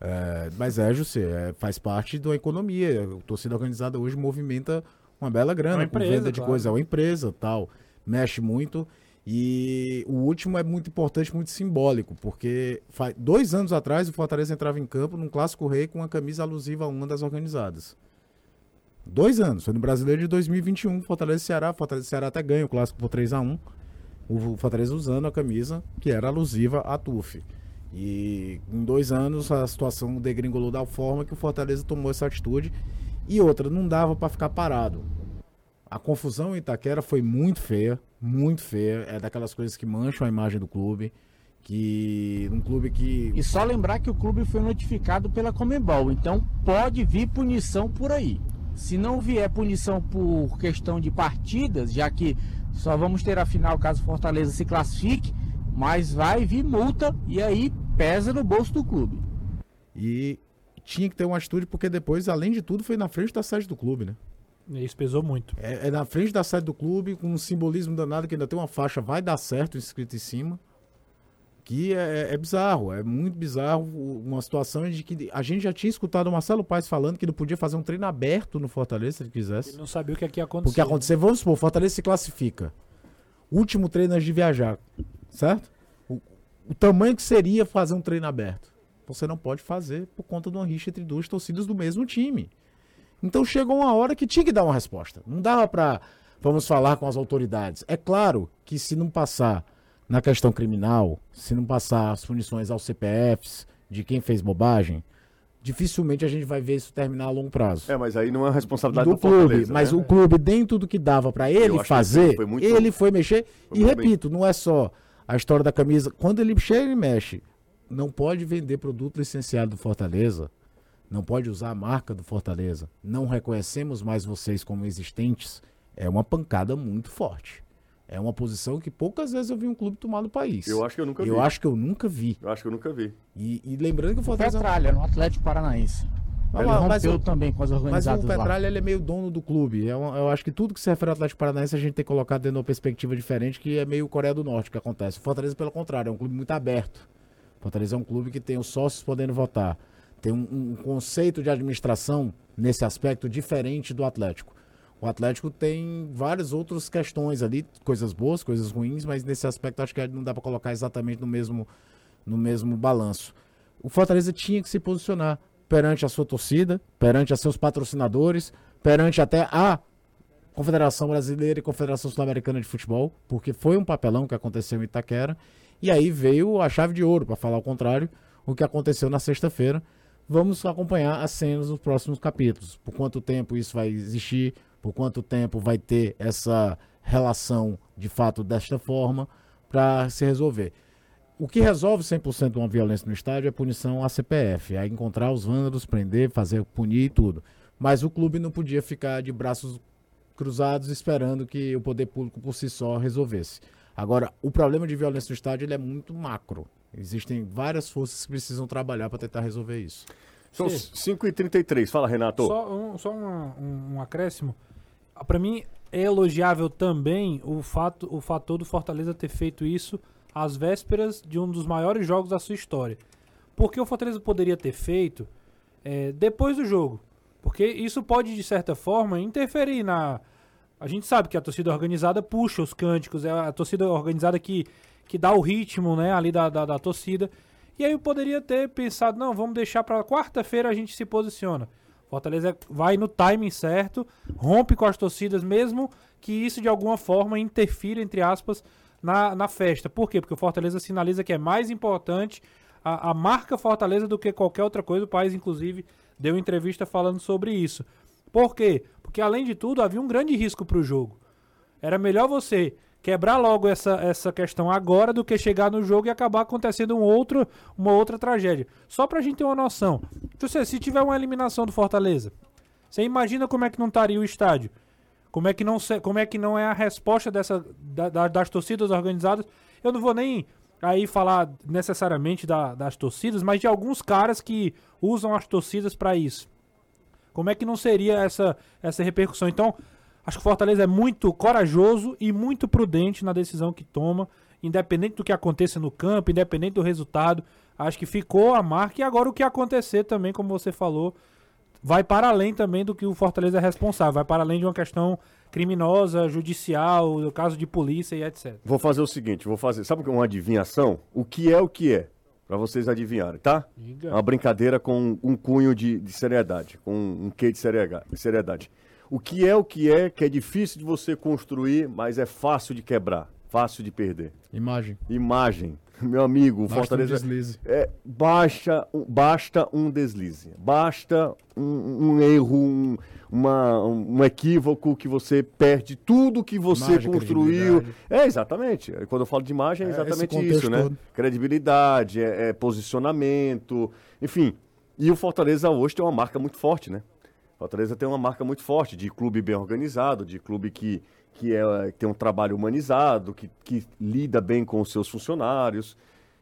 É, mas é, José, é, faz parte da economia. A torcida organizada hoje movimenta uma bela grana É uma empresa, venda de claro. coisa. É uma empresa tal. Mexe muito. E o último é muito importante, muito simbólico, porque faz, dois anos atrás o Fortaleza entrava em campo num clássico rei com uma camisa alusiva a uma das organizadas. Dois anos, foi no Brasileiro de 2021, Fortaleza e Ceará. Fortaleza e Ceará até ganha o clássico por 3 a 1 O Fortaleza usando a camisa que era alusiva à TUF. E em dois anos a situação degringolou da forma que o Fortaleza tomou essa atitude. E outra, não dava para ficar parado. A confusão em Itaquera foi muito feia, muito feia. É daquelas coisas que mancham a imagem do clube. Que. Um clube que. E só lembrar que o clube foi notificado pela Comembol, então pode vir punição por aí. Se não vier punição por questão de partidas, já que só vamos ter a final caso Fortaleza se classifique, mas vai vir multa e aí pesa no bolso do clube. E tinha que ter uma atitude, porque depois, além de tudo, foi na frente da sede do clube, né? Isso pesou muito. É, é na frente da sede do clube, com um simbolismo danado que ainda tem uma faixa, vai dar certo escrito em cima. Que é, é bizarro, é muito bizarro uma situação de que a gente já tinha escutado o Marcelo Paes falando que não podia fazer um treino aberto no Fortaleza se ele quisesse. Ele não sabia o que aqui ia acontecer. Porque acontecer, vamos supor, Fortaleza se classifica. Último treino antes de viajar, certo? O, o tamanho que seria fazer um treino aberto. Você não pode fazer por conta de uma rixa entre duas torcidas do mesmo time. Então chegou uma hora que tinha que dar uma resposta. Não dava pra, vamos falar com as autoridades. É claro que se não passar na questão criminal, se não passar as punições aos CPFs de quem fez bobagem, dificilmente a gente vai ver isso terminar a longo prazo. É, mas aí não é responsabilidade do, do, clube, Fortaleza, mas né? o clube dentro do que dava para ele fazer, ele foi muito- ele foi mexer foi e muito bem. repito, não é só a história da camisa, quando ele chega e mexe, não pode vender produto licenciado do Fortaleza, não pode usar a marca do Fortaleza, não reconhecemos mais vocês como existentes, é uma pancada muito forte. É uma posição que poucas vezes eu vi um clube tomar no país. Eu acho que eu nunca vi. Eu acho que eu nunca vi. Eu acho que eu nunca vi. E, e lembrando que o Fortaleza Petralha, no Atlético Paranaense. Mas, Ele mas o- também com as Mas o organizadas lá. Petralha ele é meio dono do clube. É um- eu acho que tudo que se refere ao Atlético Paranaense a gente tem que colocar dentro de uma perspectiva diferente, que é meio Coreia do Norte que acontece. O Fortaleza, pelo contrário, é um clube muito aberto. Fortaleza é um clube que tem os sócios podendo votar. Tem um, um conceito de administração nesse aspecto diferente do Atlético. O Atlético tem várias outras questões ali, coisas boas, coisas ruins, mas nesse aspecto acho que não dá para colocar exatamente no mesmo, no mesmo balanço. O Fortaleza tinha que se posicionar perante a sua torcida, perante a seus patrocinadores, perante até a Confederação Brasileira e Confederação Sul-Americana de Futebol, porque foi um papelão que aconteceu em Itaquera. E aí veio a chave de ouro, para falar o contrário, o que aconteceu na sexta-feira. Vamos acompanhar as cenas nos próximos capítulos. Por quanto tempo isso vai existir, por quanto tempo vai ter essa relação de fato desta forma para se resolver. O que resolve 100% uma violência no estádio é punição à CPF, é encontrar os vândalos, prender, fazer punir e tudo. Mas o clube não podia ficar de braços cruzados esperando que o poder público por si só resolvesse. Agora, o problema de violência no estádio ele é muito macro. Existem várias forças que precisam trabalhar para tentar resolver isso. São Sim. 5h33. Fala, Renato. Só um, só uma- um, um acréscimo. Para mim é elogiável também o fato, o fator do Fortaleza ter feito isso às vésperas de um dos maiores jogos da sua história. Porque o Fortaleza poderia ter feito é, depois do jogo. Porque isso pode, de certa forma, interferir na. A gente sabe que a torcida organizada puxa os cânticos, é a torcida organizada que, que dá o ritmo né, ali da, da, da torcida. E aí eu poderia ter pensado, não, vamos deixar para quarta-feira a gente se posiciona. Fortaleza vai no timing certo, rompe com as torcidas, mesmo que isso de alguma forma interfira, entre aspas, na, na festa. Por quê? Porque o Fortaleza sinaliza que é mais importante a, a marca Fortaleza do que qualquer outra coisa. O país, inclusive, deu entrevista falando sobre isso. Por quê? Porque, além de tudo, havia um grande risco para o jogo. Era melhor você quebrar logo essa, essa questão agora do que chegar no jogo e acabar acontecendo um outro, uma outra tragédia. Só pra gente ter uma noção. Você, se tiver uma eliminação do Fortaleza, você imagina como é que não estaria o estádio? Como é que não, como é, que não é a resposta dessa, da- das torcidas organizadas? Eu não vou nem aí falar necessariamente da- das torcidas, mas de alguns caras que usam as torcidas para isso. Como é que não seria essa, essa repercussão? Então, acho que o Fortaleza é muito corajoso e muito prudente na decisão que toma, independente do que aconteça no campo, independente do resultado. Acho que ficou a marca e agora o que acontecer também, como você falou, vai para além também do que o Fortaleza é responsável, vai para além de uma questão criminosa, judicial, caso de polícia e etc. Vou fazer o seguinte, vou fazer, sabe uma adivinhação? O que é o que é? Pra vocês adivinharem, tá? Diga. Uma brincadeira com um cunho de, de seriedade, com um quê de seriedade. O que é o que é, que é difícil de você construir, mas é fácil de quebrar, fácil de perder. Imagem. Imagem. [laughs] Meu amigo, Basta um Fortaleza. deslize. É, baixa, um- basta um deslize. Basta um, um erro, um, uma- um equívoco que você perde tudo que você Imagem, construiu. É, exatamente. Quando eu falo de imagem, é É, exatamente contexto isso, né? todo. Credibilidade, é, é posicionamento, enfim. E o Fortaleza hoje tem uma marca muito forte, né? Fortaleza tem uma marca muito forte de clube bem organizado, de clube que, que é, tem um trabalho humanizado, que, que lida bem com os seus funcionários.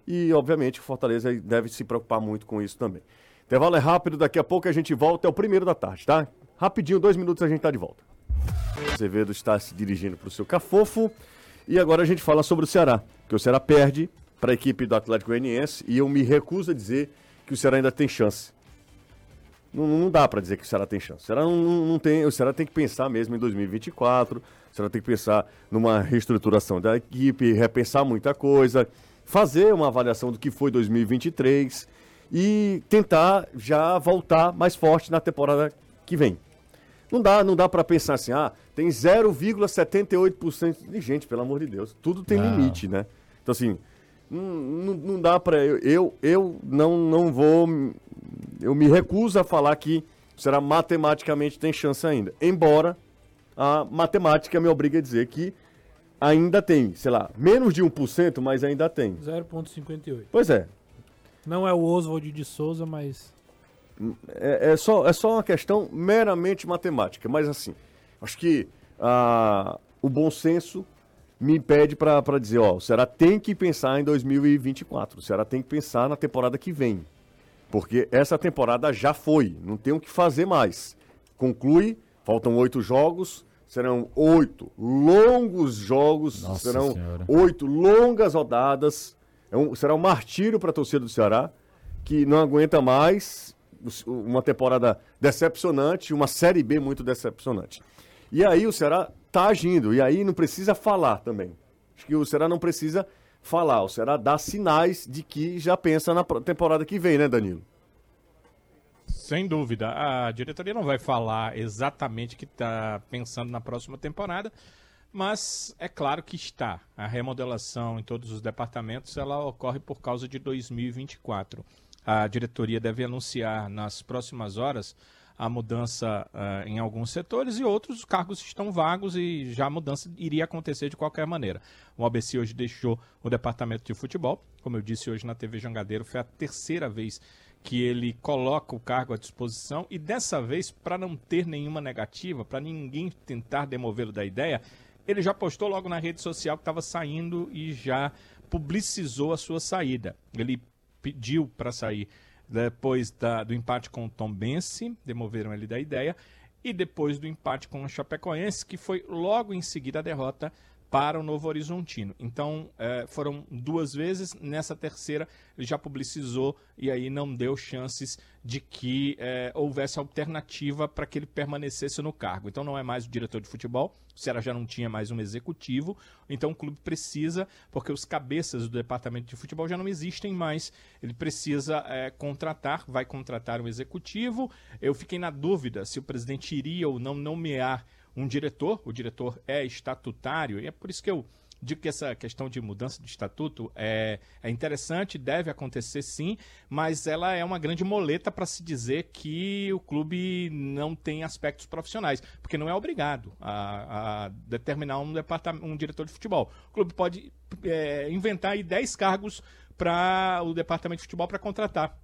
E, obviamente, o Fortaleza deve se preocupar muito com isso também. Intervalo é rápido, daqui a pouco a gente volta, é o primeiro da tarde, tá? Rapidinho, dois minutos a gente tá de volta. Azevedo está se dirigindo para o seu cafofo. E agora a gente fala sobre o Ceará, que o Ceará perde para a equipe do Atlético Goianiense e eu me recuso a dizer que o Ceará ainda tem chance. Não, não dá para dizer que o Ceará tem chance. O Ceará, não- não tem, o Ceará tem que pensar mesmo em 2024. O Ceará tem que pensar numa reestruturação da equipe, repensar muita coisa, fazer uma avaliação do que foi 2023 e tentar já voltar mais forte na temporada que vem. Não dá, não dá para pensar assim, ah, tem 0,78% de gente, pelo amor de Deus. Tudo tem Não. limite, né? Então assim, não, não, não dá para eu, eu eu não não vou eu me recuso a falar que o Ceará matematicamente tem chance ainda. Embora a matemática me obrigue a dizer que ainda tem, sei lá, menos de 1%, mas ainda tem. 0,58. Pois é. Não é o Oswald de Souza, mas. É, é só, é só uma questão meramente matemática. Mas assim, acho que ah, o bom senso me pede para dizer, ó, o Ceará tem que pensar em 2024. O Ceará tem que pensar na temporada que vem. Porque essa temporada já foi, não tem o que fazer mais. Conclui, faltam oito jogos, serão oito longos jogos, Nossa serão Senhora. oito longas rodadas. É um- será um martírio para a torcida do Ceará, que não aguenta mais uma temporada decepcionante, uma Série B muito decepcionante. E aí o Ceará tá agindo, e aí não precisa falar também. Acho que o Ceará não precisa falar, o Ceará dá sinais de que já pensa na temporada que vem, né, Danilo? Sem dúvida. A diretoria não vai falar exatamente que está pensando na próxima temporada, mas é claro que está. A remodelação em todos os departamentos ela ocorre por causa de 2024. A diretoria deve anunciar nas próximas horas a mudança ah, em alguns setores e outros os cargos estão vagos e já a mudança iria acontecer de qualquer maneira. O ABC hoje deixou o departamento de futebol, como eu disse hoje na TV Jangadeiro, foi a terceira vez que ele coloca o cargo à disposição e dessa vez, para não ter nenhuma negativa, para ninguém tentar demovê-lo da ideia, ele já postou logo na rede social que estava saindo e já publicizou a sua saída. Ele pediu para sair depois da- do empate com o Tom Bense, demoveram ele da ideia, e depois do empate com o Chapecoense, que foi logo em seguida a derrota para o Novo Horizontino. Então, eh, foram duas vezes, nessa terceira ele já publicizou e aí não deu chances de que eh, houvesse alternativa para que ele permanecesse no cargo. Então, não é mais o diretor de futebol, o Ceará já não tinha mais um executivo, então o clube precisa, porque os cabeças do departamento de futebol já não existem mais, ele precisa eh, contratar, vai contratar um executivo. Eu fiquei na dúvida se o presidente iria ou não nomear um diretor, o diretor é estatutário, e é por isso que eu digo que essa questão de mudança de estatuto é, é interessante, deve acontecer sim, mas ela é uma grande moleta para se dizer que o clube não tem aspectos profissionais, porque não é obrigado a, a determinar um, um diretor de futebol. O clube pode é, inventar aí 10 cargos para o departamento de futebol para contratar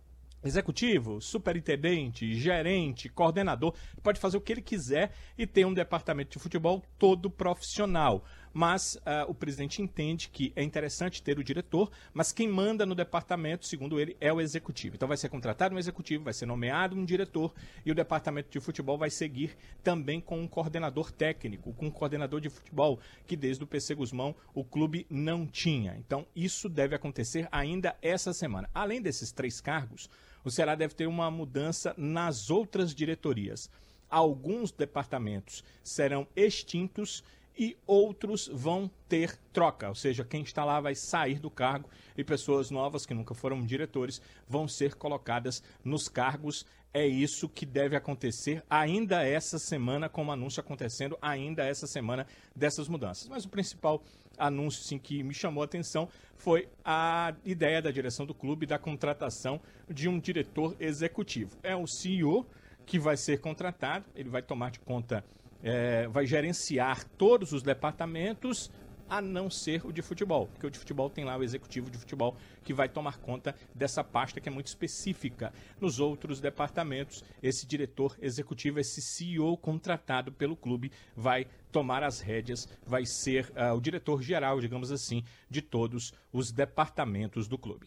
executivo, superintendente, gerente, coordenador, pode fazer o que ele quiser e ter um departamento de futebol todo profissional. Mas ah, o presidente entende que é interessante ter o diretor, mas quem manda no departamento, segundo ele, é o executivo. Então vai ser contratado um executivo, vai ser nomeado um diretor e o departamento de futebol vai seguir também com um coordenador técnico, com um coordenador de futebol que desde o PC Guzmão o clube não tinha. Então isso deve acontecer ainda essa semana. Além desses três cargos, o Ceará deve ter uma mudança nas outras diretorias. Alguns departamentos serão extintos e outros vão ter troca, ou seja, quem está lá vai sair do cargo e pessoas novas que nunca foram diretores vão ser colocadas nos cargos. É isso que deve acontecer ainda essa semana, com o anúncio acontecendo ainda essa semana dessas mudanças. Mas o principal anúncio sim, que me chamou a atenção foi a ideia da direção do clube da contratação de um diretor executivo. É o CEO que vai ser contratado, ele vai tomar de conta, eh, vai gerenciar todos os departamentos, a não ser o de futebol, porque o de futebol tem lá o executivo de futebol que vai tomar conta dessa pasta que é muito específica. Nos outros departamentos, esse diretor executivo, esse CEO contratado pelo clube, vai tomar as rédeas, vai ser ah, o diretor geral, digamos assim, de todos os departamentos do clube.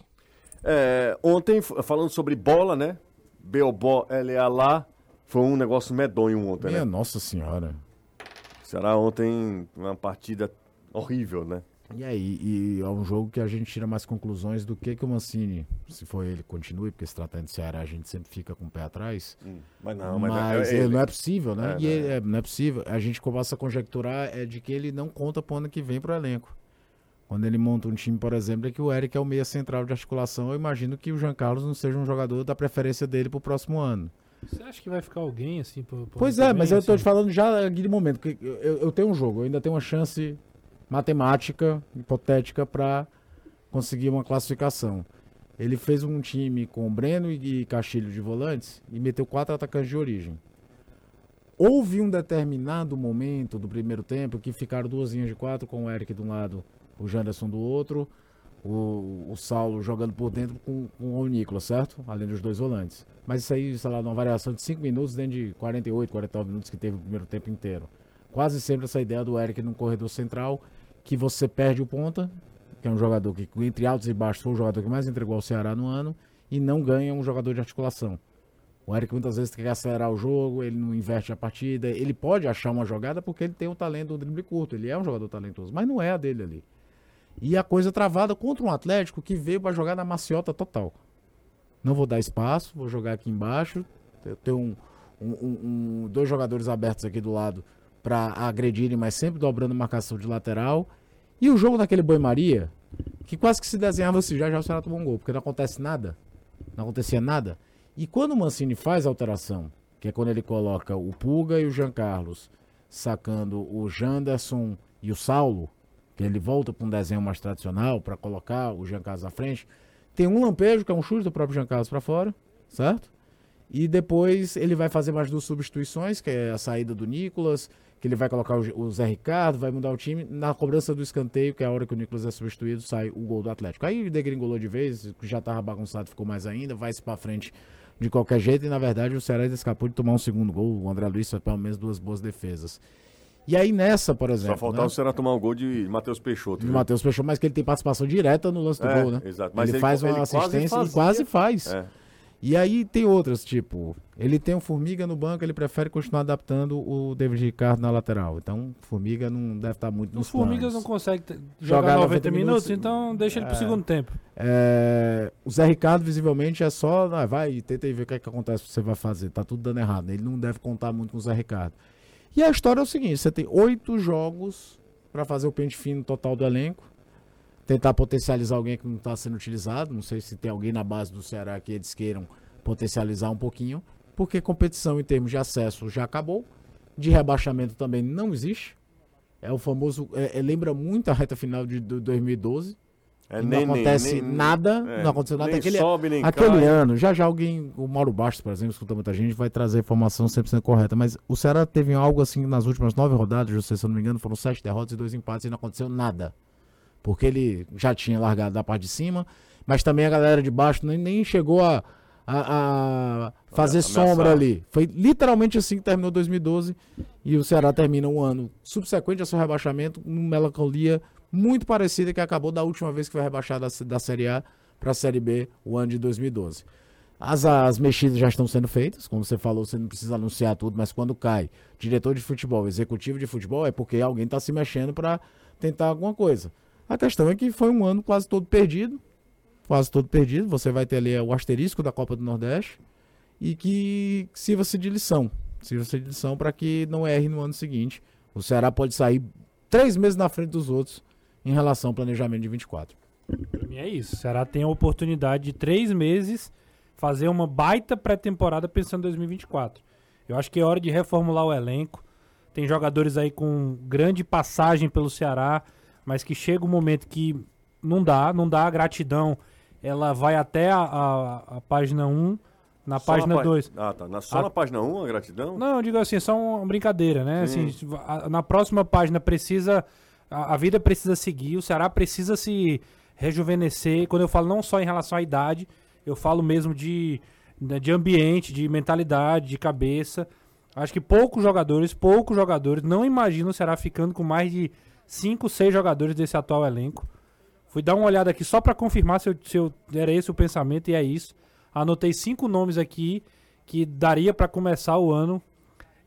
É, ontem, falando sobre bola, né? Beobó, LA lá, foi um negócio medonho ontem, Minha né? nossa senhora. Será ontem uma partida horrível, né? E aí, e é um jogo que a gente tira mais conclusões do que que o Mancini, se for ele, continue, porque se tratando de Ceará, a gente sempre fica com o pé atrás. Mas não, mas, mas é- é ele não é possível, né? É, e não. ele- é, não é possível. A gente começa a conjecturar é de que ele não conta pro ano que vem pro elenco. Quando ele monta um time, por exemplo, é que o Eric é o meia central de articulação, eu imagino que o Jean Carlos não seja um jogador da preferência dele pro próximo ano. Você acha que vai ficar alguém assim? Pro Pois é, mas eu tô assim? te falando já aqui momento, que eu, eu- eu tenho um jogo, eu ainda tenho uma chance matemática, hipotética, para conseguir uma classificação. ele fez um time com Breno e Castilho de volantes e meteu quatro atacantes de origem. Houve um determinado momento do primeiro tempo que ficaram duas linhas de quatro com o Eric de um lado, o Janderson do outro, o, o Saulo jogando por dentro com, com o Nicolas, certo? Além dos dois volantes. Mas isso aí, sei lá, numa variação de 5 minutos dentro de 48, 49 minutos que teve o primeiro tempo inteiro. Quase sempre essa ideia do Eric no corredor central, que você perde o ponta, que é um jogador que, entre altos e baixos, foi o jogador que mais entregou ao Ceará no ano, e não ganha um jogador de articulação. O Eric muitas vezes quer acelerar o jogo, ele não inverte a partida, ele pode achar uma jogada porque ele tem o talento do drible curto, ele é um jogador talentoso, mas não é a dele ali. E a coisa travada contra um Atlético que veio para jogar na maciota total. Não vou dar espaço, vou jogar aqui embaixo. Eu tenho um, um, um, dois jogadores abertos aqui do lado para agredirem, mas sempre dobrando marcação de lateral. E o jogo daquele Boi-Maria, que quase que se desenhava assim, já já o Ceará tomou um gol, porque não acontece nada. Não acontecia nada. E quando o Mancini faz a alteração, que é quando ele coloca o Puga e o Jean Carlos, sacando o Janderson e o Saulo, ele volta para um desenho mais tradicional para colocar o Jean Carlos à frente. Tem um lampejo, que é um chute do próprio Jean Carlos para fora, certo? E depois ele vai fazer mais duas substituições, que é a saída do Nicolas, que ele vai colocar o, Zé Ricardo, vai mudar o time. Na cobrança do escanteio, que é a hora que o Nicolas é substituído, sai o gol do Atlético. Aí degringolou de vez, já estava bagunçado, ficou mais ainda, vai-se para frente de qualquer jeito. E na verdade o Ceará escapou de tomar um segundo gol. O André Luiz fez pelo menos duas boas defesas. E aí nessa, por exemplo. Só faltava né? o Ceará tomar o gol de Matheus Peixoto. De Matheus Peixoto, mas que ele tem participação direta no lance do é, gol, né? Exato. Mas ele, ele faz uma ele assistência quase e quase faz. É. E aí tem outras, tipo, ele tem o Formiga no banco, ele prefere continuar adaptando o David Ricardo na lateral. Então, Formiga não deve estar muito nos Os Formigas não conseguem jogar, jogar 90, 90 minutos, minutos, então deixa ele pro é, segundo tempo. É, o Zé Ricardo, visivelmente, é só, ah, vai, tenta ver o que, é que acontece, você vai fazer. Tá tudo dando errado. Ele não deve contar muito com o Zé Ricardo. E a história é o seguinte: você tem oito jogos para fazer o pente fino total do elenco. Tentar potencializar alguém que não está sendo utilizado. Não sei se tem alguém na base do Ceará que eles queiram potencializar um pouquinho. Porque competição em termos de acesso já acabou. De rebaixamento também não existe. É o famoso. É, é, lembra muito a reta final de, de 2012. É, não nem, acontece nem, nada, é, não aconteceu nada aquele, sobe, aquele ano. Já já alguém, o Mauro Bastos, por exemplo, escuta muita gente, vai trazer a informação 100% correta. Mas o Ceará teve algo assim nas últimas nove rodadas, se eu não me engano, foram sete derrotas e dois empates e não aconteceu nada. Porque ele já tinha largado da parte de cima, mas também a galera de baixo nem, nem chegou a, a, a fazer sombra ali. Foi literalmente assim que terminou 2012 e o Ceará termina um ano subsequente ao seu rebaixamento, numa melancolia muito parecida que acabou da última vez que foi rebaixada da, da Série A para a Série B, o ano de 2012. As, as mexidas já estão sendo feitas, como você falou, você não precisa anunciar tudo, mas quando cai diretor de futebol, executivo de futebol, é porque alguém está se mexendo para tentar alguma coisa. A questão é que foi um ano quase todo perdido, quase todo perdido. Você vai ter ali o asterisco da Copa do Nordeste e que sirva-se de lição, sirva-se de lição para que não erre no ano seguinte. O Ceará pode sair três meses na frente dos outros em relação ao planejamento de 24. Pra mim é isso. O Ceará tem a oportunidade de três meses fazer uma baita pré-temporada pensando em 2024. Eu acho que é hora de reformular o elenco. Tem jogadores aí com grande passagem pelo Ceará, mas que chega um momento que não dá, não dá a gratidão. Ela vai até a, a, a página 1, na só página 2. Ah, tá. Na, só a... na página 1 a gratidão? Não, eu digo assim, é só uma brincadeira, né? Assim, a, na próxima página precisa a, a, vida precisa seguir, o Ceará precisa se rejuvenescer. Quando eu falo não só em relação à idade, eu falo mesmo de, né, de ambiente, de mentalidade, de cabeça. Acho que poucos jogadores, poucos jogadores, não imagino o Ceará ficando com mais de 5, 6 jogadores desse atual elenco. Fui dar uma olhada aqui só para confirmar se, eu, se eu, era esse o pensamento e é isso. Anotei cinco nomes aqui que daria para começar o ano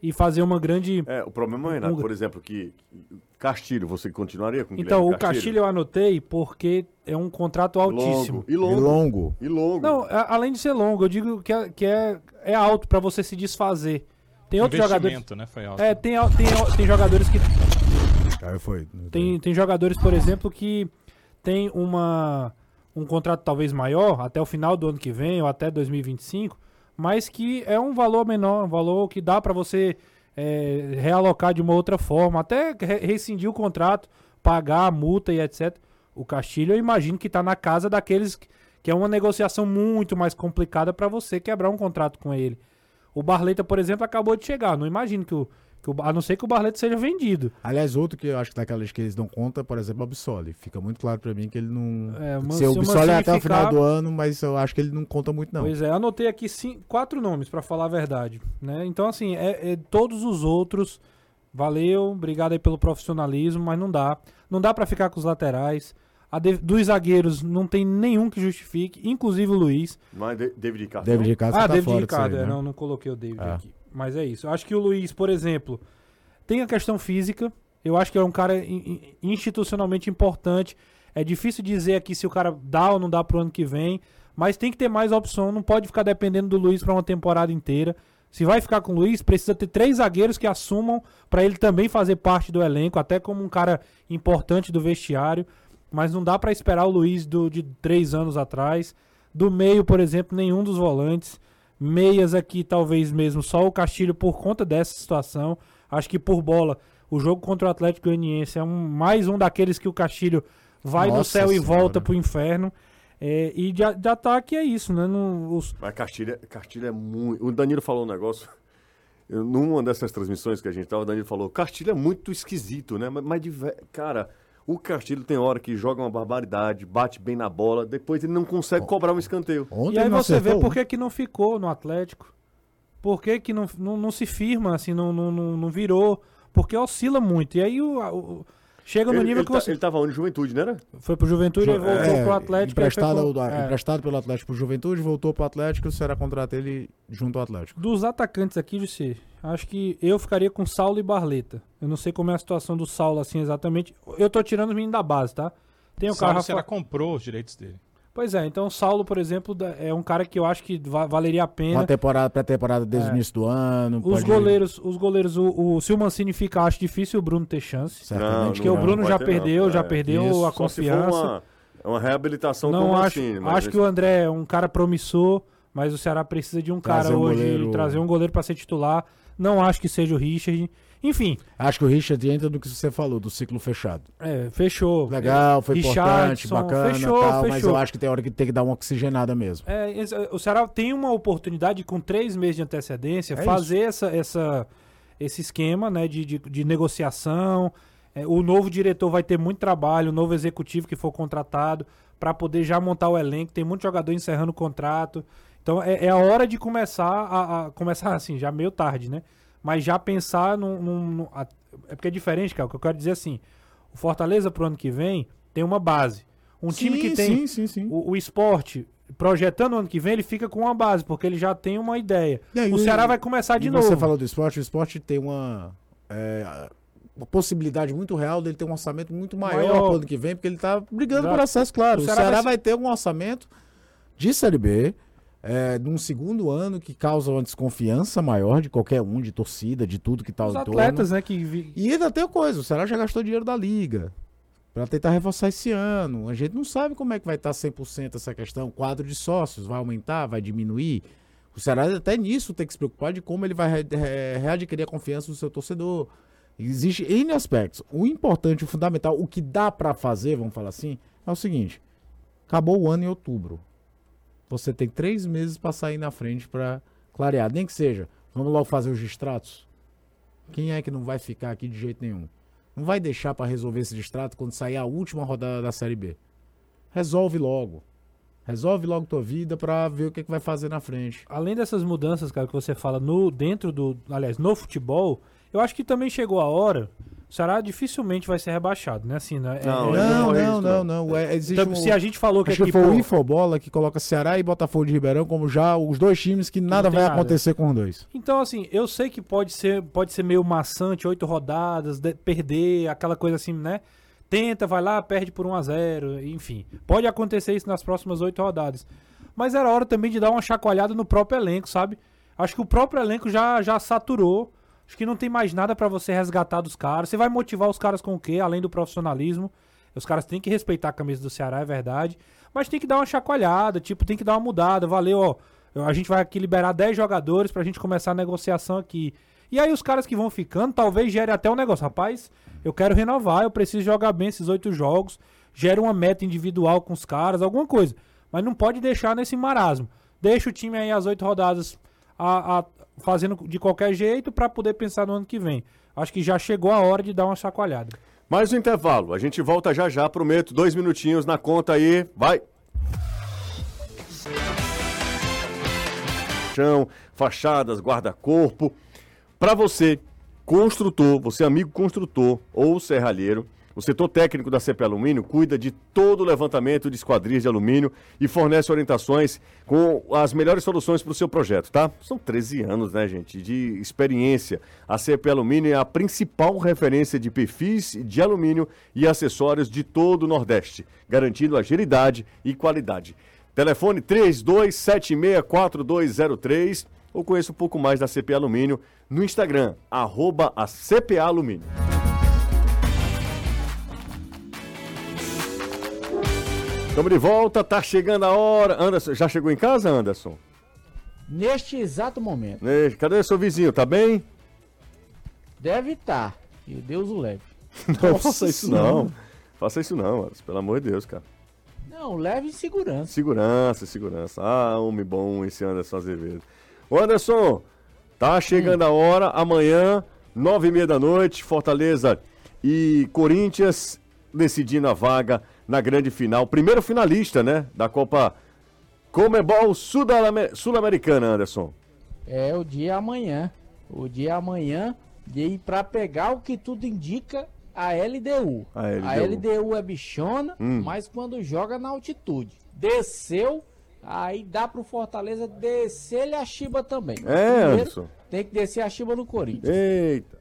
e fazer uma grande. É, o problema, Renato, um... por exemplo, que Castilho, você continuaria com Então, o Castilho? Castilho eu anotei porque é um contrato altíssimo. E longo. E longo. E longo. Não, a, além de ser longo, eu digo que é, que é, é alto para você se desfazer. Tem outros jogadores. Né, foi alto. É, tem, tem, tem jogadores que. Aí foi. Tem, tem jogadores, por exemplo, que tem uma, um contrato talvez maior, até o final do ano que vem ou até 2025, mas que é um valor menor, um valor que dá para você é, realocar de uma outra forma, até rescindir o contrato, pagar a multa e etc. O Castilho, eu imagino que está na casa daqueles que é uma negociação muito mais complicada para você quebrar um contrato com ele. O Barleta, por exemplo, acabou de chegar. Não imagino que que o a não ser que o Barleta seja vendido. Aliás, outro que eu acho que daquela lista que eles dão conta, por exemplo, é o Absoli. Fica muito claro pra mim que ele não. É, Man- Se o se o Absoli é até o final do ano, mas eu acho que ele não conta muito, não. Pois é, anotei aqui cin- quatro nomes, pra falar a verdade. Né? Então, assim, é, é todos os outros. Valeu, obrigado aí pelo profissionalismo, mas não dá. Não dá pra ficar com os laterais. A de- dos zagueiros não tem nenhum que justifique, inclusive o Luiz. Mas De- David Ricardo. David? Ricardo ah, tá David fora Ricardo, aí, é, né? não, não coloquei o David É. aqui. Mas é isso. Eu acho que o Luiz, por exemplo, tem a questão física. Eu acho que é um cara in- in- institucionalmente importante. É difícil dizer aqui se o cara dá ou não dá pro ano que vem. Mas tem que ter mais opção. Não pode ficar dependendo do Luiz pra uma temporada inteira. Se vai ficar com o Luiz, precisa ter três zagueiros que assumam pra ele também fazer parte do elenco, até como um cara importante do vestiário. Mas não dá pra esperar o Luiz do, de três anos atrás. Do meio, por exemplo, nenhum dos volantes. Meias aqui, talvez mesmo só o Castilho por conta dessa situação. Acho que por bola, o jogo contra o Atlético Goianiense é um, mais um daqueles que o Castilho vai no Nossa céu e Senhora. volta pro inferno. É, e de, de ataque é isso, né? No- os- Mas Castilho, é- Castilho é muito. O Danilo falou um negócio. eu- numa dessas transmissões que a gente tava, o Danilo falou: Castilho é muito esquisito, né? Mas, mas de cara, o Castilho tem hora que joga uma barbaridade, bate bem na bola, depois ele não consegue cobrar um escanteio. Ontem E aí você vê por que, que não ficou no Atlético. Por que, que não, não, não se firma, assim, não, não, não, não virou. Porque oscila muito. E aí o, o- chega no Ele, nível ele, que tá- você. ele tava onde? Juventude, né? Era? Foi pro Juventude e Jo- voltou é, pro Atlético. Emprestado, foi ao- pro- é. emprestado pelo Atlético pro Juventude, voltou pro Atlético e o Ceará contrata ele junto ao Atlético. Dos atacantes aqui, Jussi, acho que eu ficaria com Saulo e Barleta. Eu não sei como é a situação do Saulo, assim, exatamente. Eu tô tirando os meninos da base, tá? Tem o Saulo cara. Será comprou os direitos dele. Pois é, então o Saulo, por exemplo, é um cara que eu acho que va- valeria a pena. Uma temporada, pré-temporada desde É. o início do ano. Os pode- goleiros, os goleiros, o, o, se o Mancini ficar, acho difícil o Bruno ter chance. Certamente Porque o não. Bruno vai já perdeu, não. já É, perdeu isso. a confiança. uma, uma reabilitação com Não o acho, Mancini. mas acho que o André é um cara promissor, mas o Ceará precisa de um Trazer cara um hoje, goleiro- trazer um goleiro pra ser titular. Não acho que seja o Richard. Enfim, Acho que o Richard entra no que você falou, do ciclo fechado. é, fechou. Legal, foi importante, bacana fechou, tal, mas fechou. eu acho que tem hora que tem que dar uma oxigenada mesmo. É, o Ceará tem uma oportunidade com três meses de antecedência É fazer essa, essa, esse esquema né, de, de, de negociação. É, o novo diretor vai ter muito trabalho, o novo executivo que for contratado, para poder já montar o elenco. Tem muito jogador encerrando o contrato. Então é, é a hora de começar a, a- começar assim, já meio tarde, né? Mas já pensar num. num- num- a- é porque é diferente, cara. O que eu quero dizer é assim: o Fortaleza pro ano que vem tem uma base. Um time que tem Sim, sim, sim. o, o esporte projetando o ano que vem, ele fica com uma base, porque ele já tem uma ideia. Aí, o Ceará vai começar de novo. Você falou do esporte, o esporte tem uma, é, uma possibilidade muito real dele ter um orçamento muito maior, Maior. pro ano que vem, porque ele tá brigando Exato. por acesso, claro. O O Ceará Ceará, vai vai... ter um orçamento de Série B, é, num segundo ano que causa uma desconfiança maior de qualquer um, de torcida, de tudo que tá Os atletas, né, que vi- E ainda tem coisa, o Ceará já gastou dinheiro da Liga para tentar reforçar esse ano. A gente não sabe como é que vai estar 100% essa questão. O quadro de sócios vai aumentar, vai diminuir. O Ceará até nisso tem que se preocupar de como ele vai re- re- readquirir a confiança do seu torcedor. Existe N aspectos. O importante, o fundamental, o que dá para fazer, vamos falar assim, é o seguinte. Acabou o ano em outubro. Você tem três meses para sair na frente para clarear. Nem que seja, vamos logo fazer os distratos. Quem é que não vai ficar aqui de jeito nenhum? Não vai deixar para resolver esse distrato quando sair a última rodada da Série B. Resolve logo. Resolve logo tua vida para ver o que, que vai fazer na frente. além dessas mudanças, cara, que você fala no dentro do, aliás, no futebol, eu acho que também chegou a hora. O Ceará dificilmente vai ser rebaixado, né? Assim, né? É- Não, é- Não, corre não, não, não. não. É, existe Então, um- se a gente falou que Acho aqui, que foi pô, o Infobola que coloca Ceará e Botafogo de Ribeirão como já os dois times que nada vai nada. acontecer com os dois. Então, assim, eu sei que pode ser, pode ser meio maçante, oito rodadas, de- perder, aquela coisa assim, né? Tenta, vai lá, perde por 1 a 0 enfim. Pode acontecer isso nas próximas oito rodadas. Mas era hora também de dar uma chacoalhada no próprio elenco, sabe? Acho que o próprio elenco já, já saturou. Acho que não tem mais nada pra você resgatar dos caras. Você vai motivar os caras com o quê? Além do profissionalismo. Os caras têm que respeitar a camisa do Ceará, é verdade. Mas tem que dar uma chacoalhada, tipo, tem que dar uma mudada. Valeu, ó. A gente vai aqui liberar 10 jogadores pra gente começar a negociação aqui. E aí os caras que vão ficando, talvez gere até um negócio. Rapaz, eu quero renovar, eu preciso jogar bem esses oito jogos. Gera uma meta individual com os caras, alguma coisa. mas não pode deixar nesse marasmo. Deixa o time aí as oito rodadas a, a- fazendo de qualquer jeito para poder pensar no ano que vem. Acho que já chegou a hora de dar uma chacoalhada. Mais um intervalo. A gente volta já já, prometo. Dois minutinhos na conta aí. Vai. Chão, fachadas, guarda-corpo. Para você, construtor, você amigo construtor ou serralheiro, o setor técnico da CP Alumínio cuida de todo o levantamento de esquadrias de alumínio e fornece orientações com as melhores soluções para o seu projeto, tá? São 13 anos, né, gente, de experiência. A CP Alumínio é a principal referência de perfis de alumínio e acessórios de todo o Nordeste, garantindo agilidade e qualidade. Telefone 32764203 ou conheça um pouco mais da CP Alumínio no Instagram, arroba a CPA Alumínio. Estamos de volta, tá chegando a hora. Anderson, já chegou em casa, Anderson? Neste exato momento. Cadê seu vizinho? Tá bem? Deve estar. Que Deus o leve. [laughs] Não faça isso não. Faça isso não, Anderson, pelo amor de Deus, cara. Não, leve em segurança. Segurança, segurança. Ah, homem bom esse Anderson Azevedo. Ô Anderson, tá chegando a hora, amanhã, nove e meia da noite, Fortaleza e Corinthians decidindo a vaga na grande final. Primeiro finalista, né, da Copa Comebol Sul-Americana, Anderson. É o dia amanhã. O dia amanhã de para pegar o que tudo indica a LDU. A LDU. é bichona, Hum. mas quando joga na altitude. Desceu, aí dá pro Fortaleza descer-lhe a Chiba também. É, Anderson. Tem que descer a Chiba no Corinthians. Eita.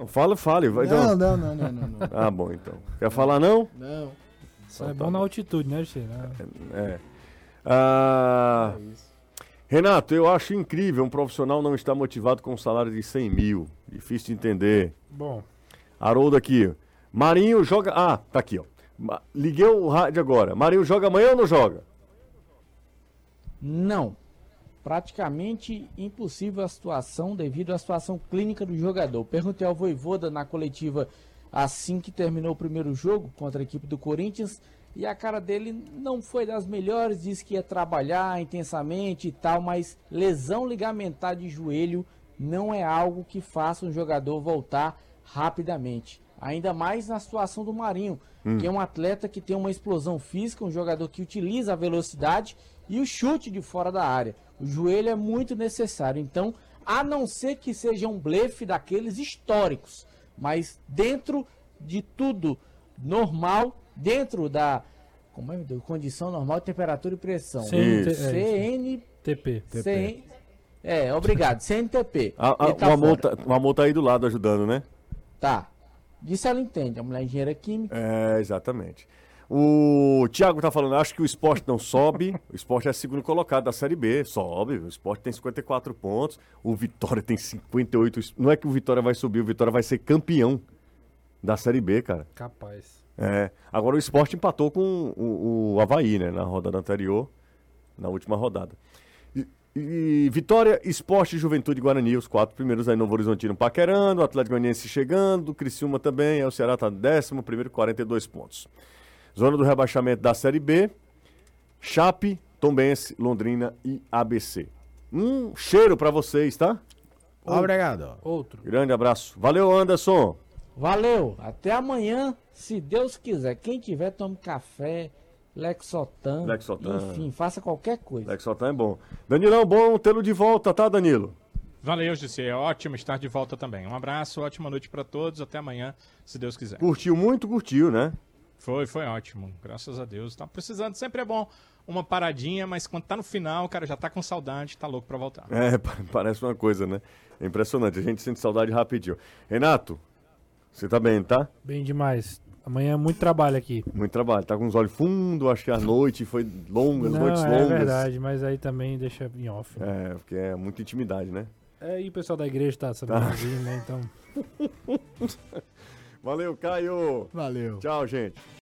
Não, fala, fale. Vai, Não, não, não, não, não, não. Ah, bom, então. Quer falar não? Não. Isso é bom na altitude, né, Che? É. Ah, Renato, eu acho incrível um profissional não estar motivado com um salário de 100 mil. Difícil de entender. Bom. Haroldo aqui. Marinho joga. Ah, tá aqui, ó. Liguei o rádio agora. Marinho joga amanhã ou não joga? Não. Praticamente impossível a situação devido à situação clínica do jogador. Perguntei ao Voivoda na coletiva assim que terminou o primeiro jogo contra a equipe do Corinthians e a cara dele não foi das melhores, disse que ia trabalhar intensamente e tal, mas lesão ligamentar de joelho não é algo que faça um jogador voltar rapidamente. Ainda mais na situação do Marinho, Hum. que é um atleta que tem uma explosão física, um jogador que utiliza a velocidade e o chute de fora da área. O joelho é muito necessário. Então, a não ser que seja um blefe daqueles históricos, mas dentro de tudo normal, dentro da como é, Deus, condição normal, temperatura e pressão. É, CN TP. CN É, obrigado. CNTP. A, a, tá o, amor fora. tá, o amor tá aí do lado ajudando, né? Tá. Disso ela entende. A mulher é engenheira química. É, exatamente. O Thiago tá falando, acho que o esporte não sobe. O esporte é segundo colocado da Série B. Sobe. O esporte tem 54 pontos. O Vitória tem 58. Não é que o Vitória vai subir, o Vitória vai ser campeão da Série B, cara. Capaz. É. Agora o esporte empatou com o, o Havaí, né? Na rodada anterior. Na última rodada. E, e Vitória, Esporte, Juventude e Guarani, os quatro primeiros aí, Novo Horizontino paquerando, o Atlético Goianiense chegando, Criciúma também, aí o Ceará tá décimo primeiro, 42 pontos. Zona do rebaixamento da Série B, Chape, Tombense, Londrina e ABC. Um cheiro pra vocês, tá? Obrigado. Outro. Grande abraço. Valeu, Anderson. Valeu. Até amanhã, se Deus quiser. Quem tiver, tome café, Lexotan. Lexotan. Enfim, faça qualquer coisa. Lexotan é bom. Danilão, bom tê-lo de volta, tá, Danilo? Valeu, GC. É ótimo estar de volta também. Um abraço, ótima noite pra todos. Até amanhã, se Deus quiser. Curtiu muito, curtiu, né? Foi, foi ótimo. Graças a Deus. Tá precisando, sempre é bom uma paradinha, mas quando tá no final, o cara já tá com saudade, tá louco pra voltar. É, [laughs] pa- parece uma coisa, né? É impressionante, a gente sente saudade rapidinho. Renato, você tá bem, tá? Bem demais. Amanhã é muito trabalho aqui. Muito trabalho, tá com os olhos fundos, acho que a noite foi longa, as Não, noites é longas. verdade, mas aí também deixa em off. É, porque é muita intimidade, né? É, e o pessoal da igreja tá sabendo Tá. né? Então. [laughs] Valeu, Caio. Valeu. Tchau, gente.